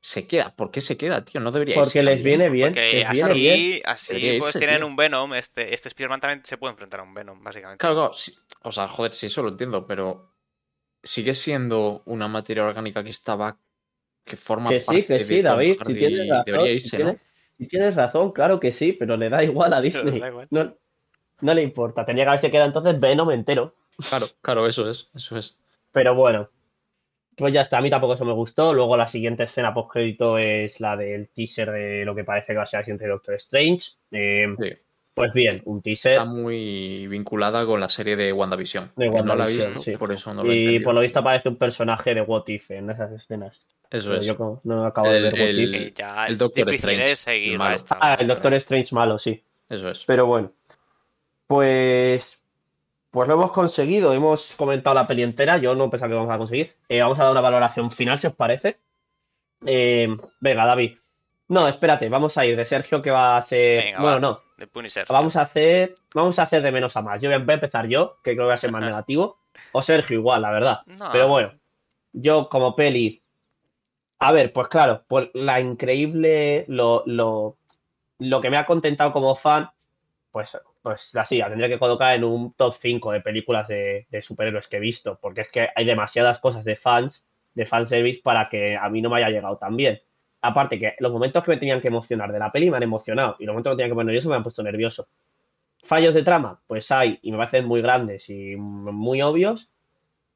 Se queda. ¿Por qué se queda, tío? No debería Porque irse les viene bien, Porque les viene bien. así, así pues tienen tío. un Venom, este, este Spider-Man también se puede enfrentar a un Venom, básicamente. Claro, claro, sí, o sea, joder, sí, eso lo entiendo, pero sigue siendo una materia orgánica que estaba, que forma Que sí, parte que de sí, Tom David, si tienes razón, debería si irse, ¿no? si tienes razón, claro que sí, pero le da igual a Disney. igual. No, no le importa, tenía que haberse quedado entonces Venom entero. Claro, claro, eso es, eso es. Pero bueno, pues ya está, a mí tampoco eso me gustó. Luego la siguiente escena post crédito es la del teaser de lo que parece que va a ser la siguiente de Doctor Strange. Eh, Sí. Pues bien, un teaser. Está muy vinculada con la serie de WandaVision. De que no la he WandaVision, visto, sí. por eso no lo he Y por lo visto aparece un personaje de What If en esas escenas. Eso Pero es. yo no acabo de El- ver What el- If. Que ya el Doctor difícil Strange, ¿eh? seguir el malo. esta Ah, el Doctor ¿no? Strange malo, sí. Eso es. Pero bueno, pues, pues lo hemos conseguido. Hemos comentado la peli entera. Yo no pensaba que vamos a conseguir. Eh, vamos a dar una valoración final, si os parece. Eh, venga, David. No, espérate, vamos a ir de Sergio, que va a ser. Venga, bueno, va. no. De Punisher. Vamos a hacer. Vamos a hacer de menos a más. Yo voy a empezar yo, que creo que va a ser más negativo. O Sergio igual, la verdad. No, Pero bueno, yo como peli. A ver, pues claro, pues la increíble. Lo, lo, lo que me ha contentado como fan, pues, pues así, la tendría que colocar en un top 5 de películas de, de superhéroes que he visto, porque es que hay demasiadas cosas de fans, de fanservice, para que a mí no me haya llegado tan bien. Aparte que los momentos que me tenían que emocionar de la peli me han emocionado, y los momentos que me tenían que poner nervioso me han puesto nervioso. Fallos de trama, pues hay, y me parecen muy grandes y muy obvios,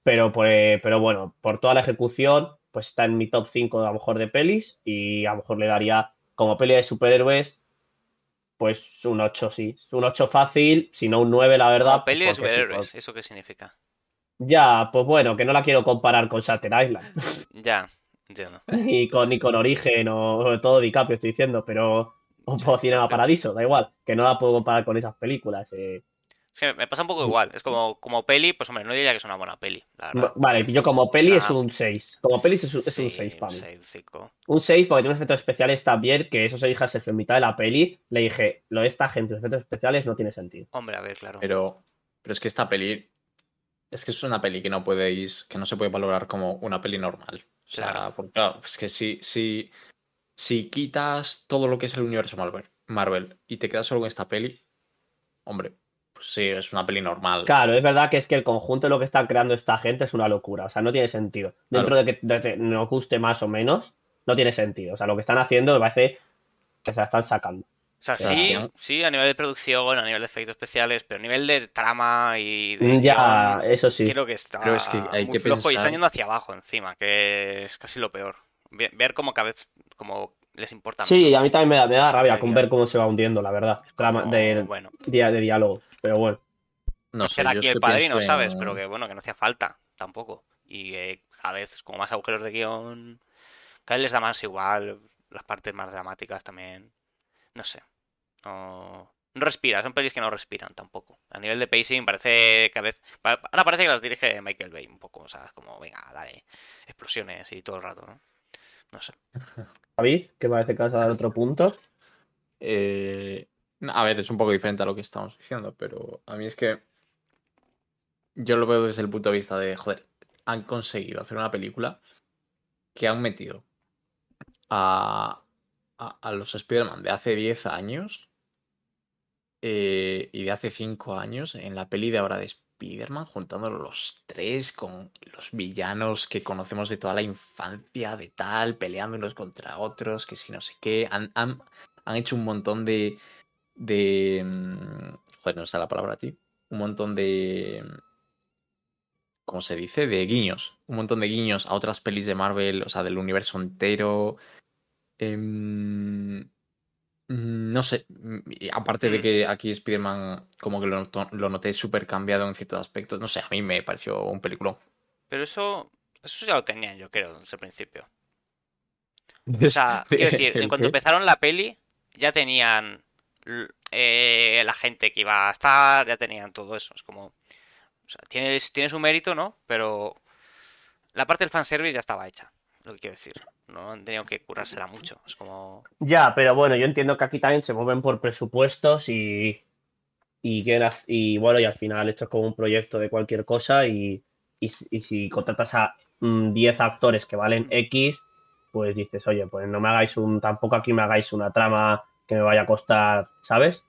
pero, pues, pero bueno, por toda la ejecución, pues está en mi top 5 a lo mejor de pelis, y a lo mejor le daría, como peli de superhéroes, pues un 8, sí. Un 8 fácil, si no un 9, la verdad. Como peli de sí, superhéroes, ¿eso qué significa? Ya, pues bueno, que no la quiero comparar con Shutter Island. Ya, entiendo. ni, con, ni con Origen o todo DiCaprio, estoy diciendo, pero. O Cinema Paradiso, da igual. Que no la puedo comparar con esas películas. eh. Es que me pasa un poco igual. Es como, como peli, pues hombre, no diría que es una buena peli, la verdad. Vale, yo como peli O es un 6. Como peli es un, es un Sí, 6 para mí. seis, cinco. Un 6 porque tiene efectos especiales también, que eso se dije a en mitad de la peli. Le dije, lo de esta gente, los efectos especiales no tiene sentido. Hombre, a ver, claro. Pero, pero es que esta peli. Es que es una peli que no podéis. que no se puede valorar como una peli normal. O sea, Claro. porque claro, es que si, si, si quitas todo lo que es el universo Marvel, Marvel y te quedas solo con esta peli, hombre, sí, es una peli normal. Claro, es verdad que es que el conjunto de lo que está creando esta gente es una locura. O sea, no tiene sentido. Dentro de que de que nos guste más o menos, no tiene sentido. O sea, lo que están haciendo me parece que se la están sacando. O sea, sí, sí, a nivel de producción, a nivel de efectos especiales, pero a nivel de trama y de Mm, Ya, guion, eso sí. creo que está Pero es que hay muy que flojo y pensar- están yendo hacia abajo encima, que es casi lo peor. Ve- Ver cómo cada vez como les importa Sí, menos. a mí también me da, me da rabia De con ver cómo se va hundiendo, la verdad. Trama Como, de, bueno, dia- de diálogo. Pero bueno. No sé, será aquí el padrino, pienso ¿sabes? en- Pero que bueno, que no hacía falta tampoco. Y que cada vez como más agujeros de guion, cada vez les da más igual, las partes más dramáticas también. No sé. No, no respira, son pelis que no respiran tampoco. A nivel de pacing parece cada vez... Ahora parece que las dirige Michael Bay un poco, o sea, es como, venga, dale, explosiones y todo el rato, ¿no? No sé. David, que parece que vas a dar otro punto. Eh, a ver, es un poco diferente a lo que estamos diciendo, pero a mí es que yo lo veo desde el punto de vista de, joder, han conseguido hacer una película que han metido a, a, los Spider-Man de hace 10 años eh, y de hace 5 años en la peli de ahora de Spider-Man, juntándolo los tres con los villanos que conocemos de toda la infancia, de tal, peleando unos contra otros, que si no sé qué. Han, han, han hecho un montón de. De. mm, Joder, no está la palabra a ti. Un montón de. ¿cómo se dice? De guiños. Un montón de guiños a otras pelis de Marvel, o sea, del universo entero. Em, mm, no sé, mm, aparte de Mm. que aquí Spider-Man como que lo, lo noté súper cambiado en ciertos aspectos, no sé, a mí me pareció un película. Pero eso, eso ya lo tenían, yo creo, desde el principio. O sea, quiero decir, en cuanto empezaron la peli, ya tenían eh, la gente que iba a estar, ya tenían todo eso. Es como. O sea, tienes, tiene su mérito, ¿no? Pero la parte del fanservice ya estaba hecha, lo que quiero decir. No han tenido que curársela mucho. Es como. Ya, pero bueno, yo entiendo que aquí también se mueven por presupuestos y, y, bueno, y al final esto es como un proyecto de cualquier cosa y, y, y si contratas a mm, 10 actores que valen X, pues dices, oye, pues no me hagáis un, tampoco aquí me hagáis una trama que me vaya a costar, ¿sabes?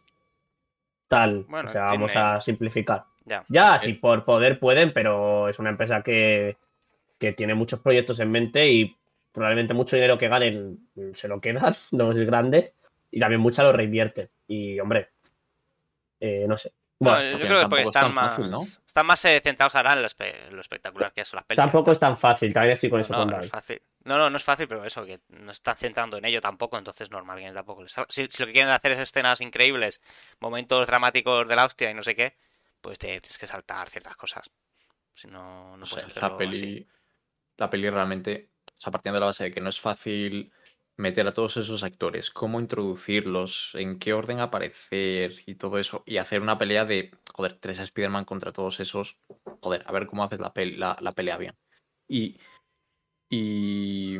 Tal, Bueno, o sea, vamos tiene- a simplificar. Ya. Ya, es si por poder pueden, pero es una empresa que, que tiene muchos proyectos en mente y probablemente mucho dinero que ganen se lo quedan los grandes y también mucha lo reinvierten. Y hombre, eh, no sé. Bueno, Bueno, yo creo que porque es están tan más, fácil, ¿no? están más eh, centrados ahora en lo, espe- lo espectacular que son las pelis. tampoco es tan fácil, también estoy con eso No, con no es fácil. No, no, no es fácil, pero eso, que no están centrando en ello tampoco, entonces normal que tampoco les si, si lo que quieren hacer es escenas increíbles, momentos dramáticos de la hostia y no sé qué, pues te tienes que saltar ciertas cosas. Si no, no No puedes la así. peli, la peli realmente, o sea, partiendo de la base de que no es fácil meter a todos esos actores, cómo introducirlos, en qué orden aparecer y todo eso, y hacer una pelea de, joder, tres Spider-Man contra todos esos, joder, a ver cómo haces la, pel- la, la pelea bien. Y, y,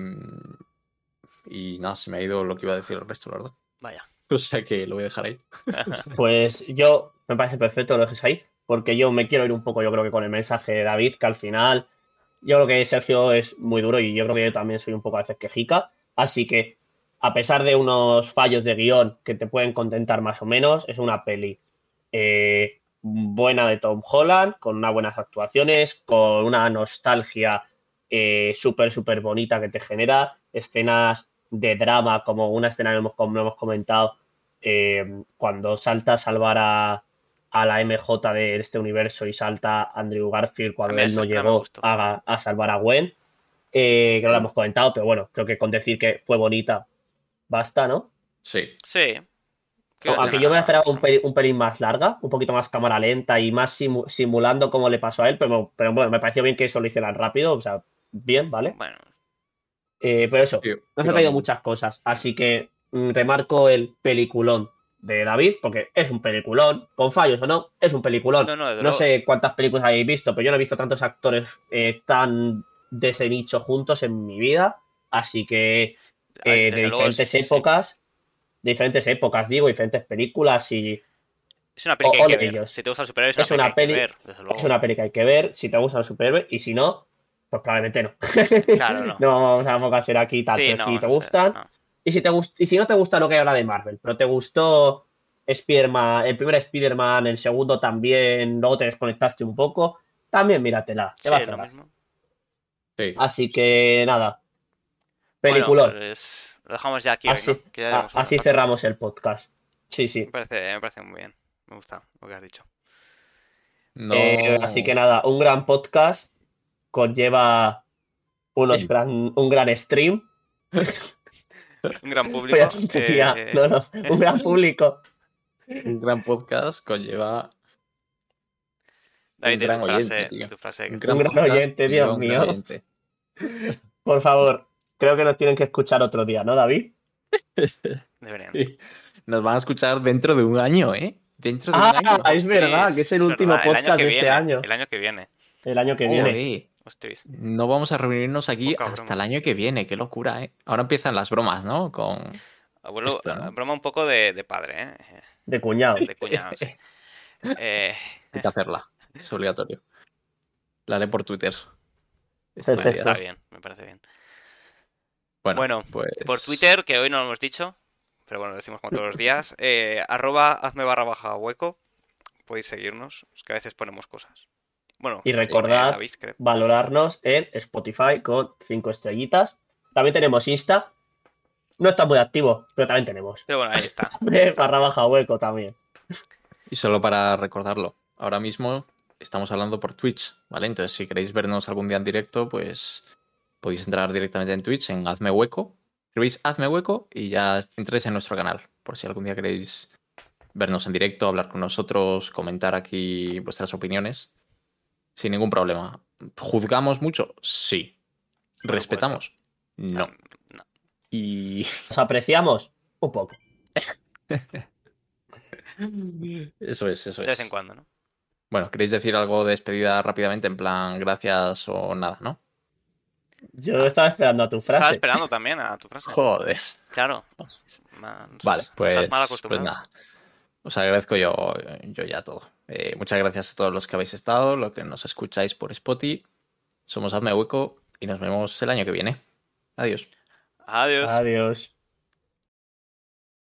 y nada, se me ha ido lo que iba a decir el resto, la verdad. Vaya. O sea que lo voy a dejar ahí. Pues yo me parece perfecto lo dejes ahí, porque yo me quiero ir un poco, yo creo que con el mensaje de David, que al final yo creo que Sergio es muy duro y yo creo que yo también soy un poco a veces quejica, así que a pesar de unos fallos de guion que te pueden contentar más o menos, es una peli eh, buena de Tom Holland, con unas buenas actuaciones, con una nostalgia eh, súper, súper bonita que te genera, escenas de drama, como una escena que hemos, como hemos comentado, eh, cuando salta a salvar a, a la MJ de este universo y salta Andrew Garfield cuando él no llegó a, a salvar a Gwen, eh, que no lo hemos comentado, pero bueno, creo que con decir que fue bonita basta, ¿no? Sí. Sí. Aunque yo me esperaba un pelín, un pelín más larga, un poquito más cámara lenta y más simu- simulando cómo le pasó a él, pero, pero bueno, me pareció bien que eso lo hicieran rápido, o sea, bien, ¿vale? Bueno, Eh, pero eso, Sí, nos ha traído igualmente. muchas cosas, así que mm, remarco el peliculón de David, porque es un peliculón, con fallos o no, es un peliculón. no, no, No sé cuántas películas habéis visto, pero yo no he visto tantos actores eh, tan de ese nicho juntos en mi vida, así que A ver, eh, de luego diferentes sí. épocas, de diferentes épocas, digo, diferentes películas y Es una peli que hay que ver. Si te gusta el superhéroe, es, Es una peli que peli- hay que ver, desde luego. es una peli que hay que ver si te gustan los superhéroes y si no, pues probablemente no. Claro, no. No vamos a tampoco a ser aquí tanto. Sí, si no, te no gustan, y si te gust- y si no te gusta lo que habla de Marvel, pero te gustó Spider-Man, el primer Spider-Man, el segundo también, luego te desconectaste un poco, también míratela. Te Sí, va a lo mismo. Sí. Así que nada. Bueno, Peliculón. pues lo dejamos ya aquí hoy, así ¿no? Que ya a- llevamos una así cerramos el podcast. Sí, sí. Me parece, me parece muy bien. Me gusta lo que has dicho. No... Eh, así que nada, un gran podcast conlleva unos Sí. gran, un gran stream. Un gran público. Fue tontería. eh, No, no, un gran público. Un gran podcast conlleva David, un gran tu frase, oyente, tío. tu frase. un gran oyente, Dios mío. oyente. Por favor, creo que nos tienen que escuchar otro día, ¿no, David? Deberían. Sí. Nos van a escuchar dentro de un año, ¿eh? Dentro de un Ah, año. es verdad, que es el último verdad, podcast de este año. El año que viene. El año que viene. No vamos a reunirnos aquí Poca hasta broma. el año que viene, qué locura, ¿eh? Ahora empiezan las bromas, ¿no? Con... Abuelo, Esto, ¿no? broma un poco de, de padre, ¿eh? De cuñado. De cuñado, sí. Eh, Hay que hacerla, es obligatorio. La haré por Twitter. Perfecto. Estos está bien, me parece bien. Bueno, Bueno, pues... Por Twitter, que hoy no lo hemos dicho, pero bueno, lo decimos como todos los días, eh, arroba hazme barra baja hueco, podéis seguirnos, es que a veces ponemos cosas. Bueno, Y recordad-. Valorarnos en Spotify con cinco estrellitas. También tenemos Insta. No está muy activo, pero también tenemos. Pero bueno, ahí está. ahí está. Barra baja hueco también. Y solo para recordarlo, ahora mismo estamos hablando por Twitch, ¿vale? Entonces, si queréis vernos algún día en directo, pues podéis entrar directamente en Twitch, en Hazme Hueco. Escribís Hazme Hueco y ya entréis en nuestro canal, por si algún día queréis vernos en directo, hablar con nosotros, comentar aquí vuestras opiniones, sin ningún problema. ¿Juzgamos mucho? Sí. ¿Respetamos? No. No. Y ¿Os apreciamos? Un poco. eso es, eso De vez en es. cuando, ¿no? Bueno, ¿queréis decir algo de despedida rápidamente? En plan, gracias o nada, ¿no? Yo estaba esperando a tu Estaba frase. esperando también a tu frase. Joder. Claro. Nos Vale, nos pues, pues acostumbrado. nada. Os agradezco yo, yo ya todo. Eh, muchas gracias a todos los que habéis estado, los que nos escucháis por Spotify. Somos Hazme Hueco y nos vemos el año que viene. Adiós. Adiós. Adiós.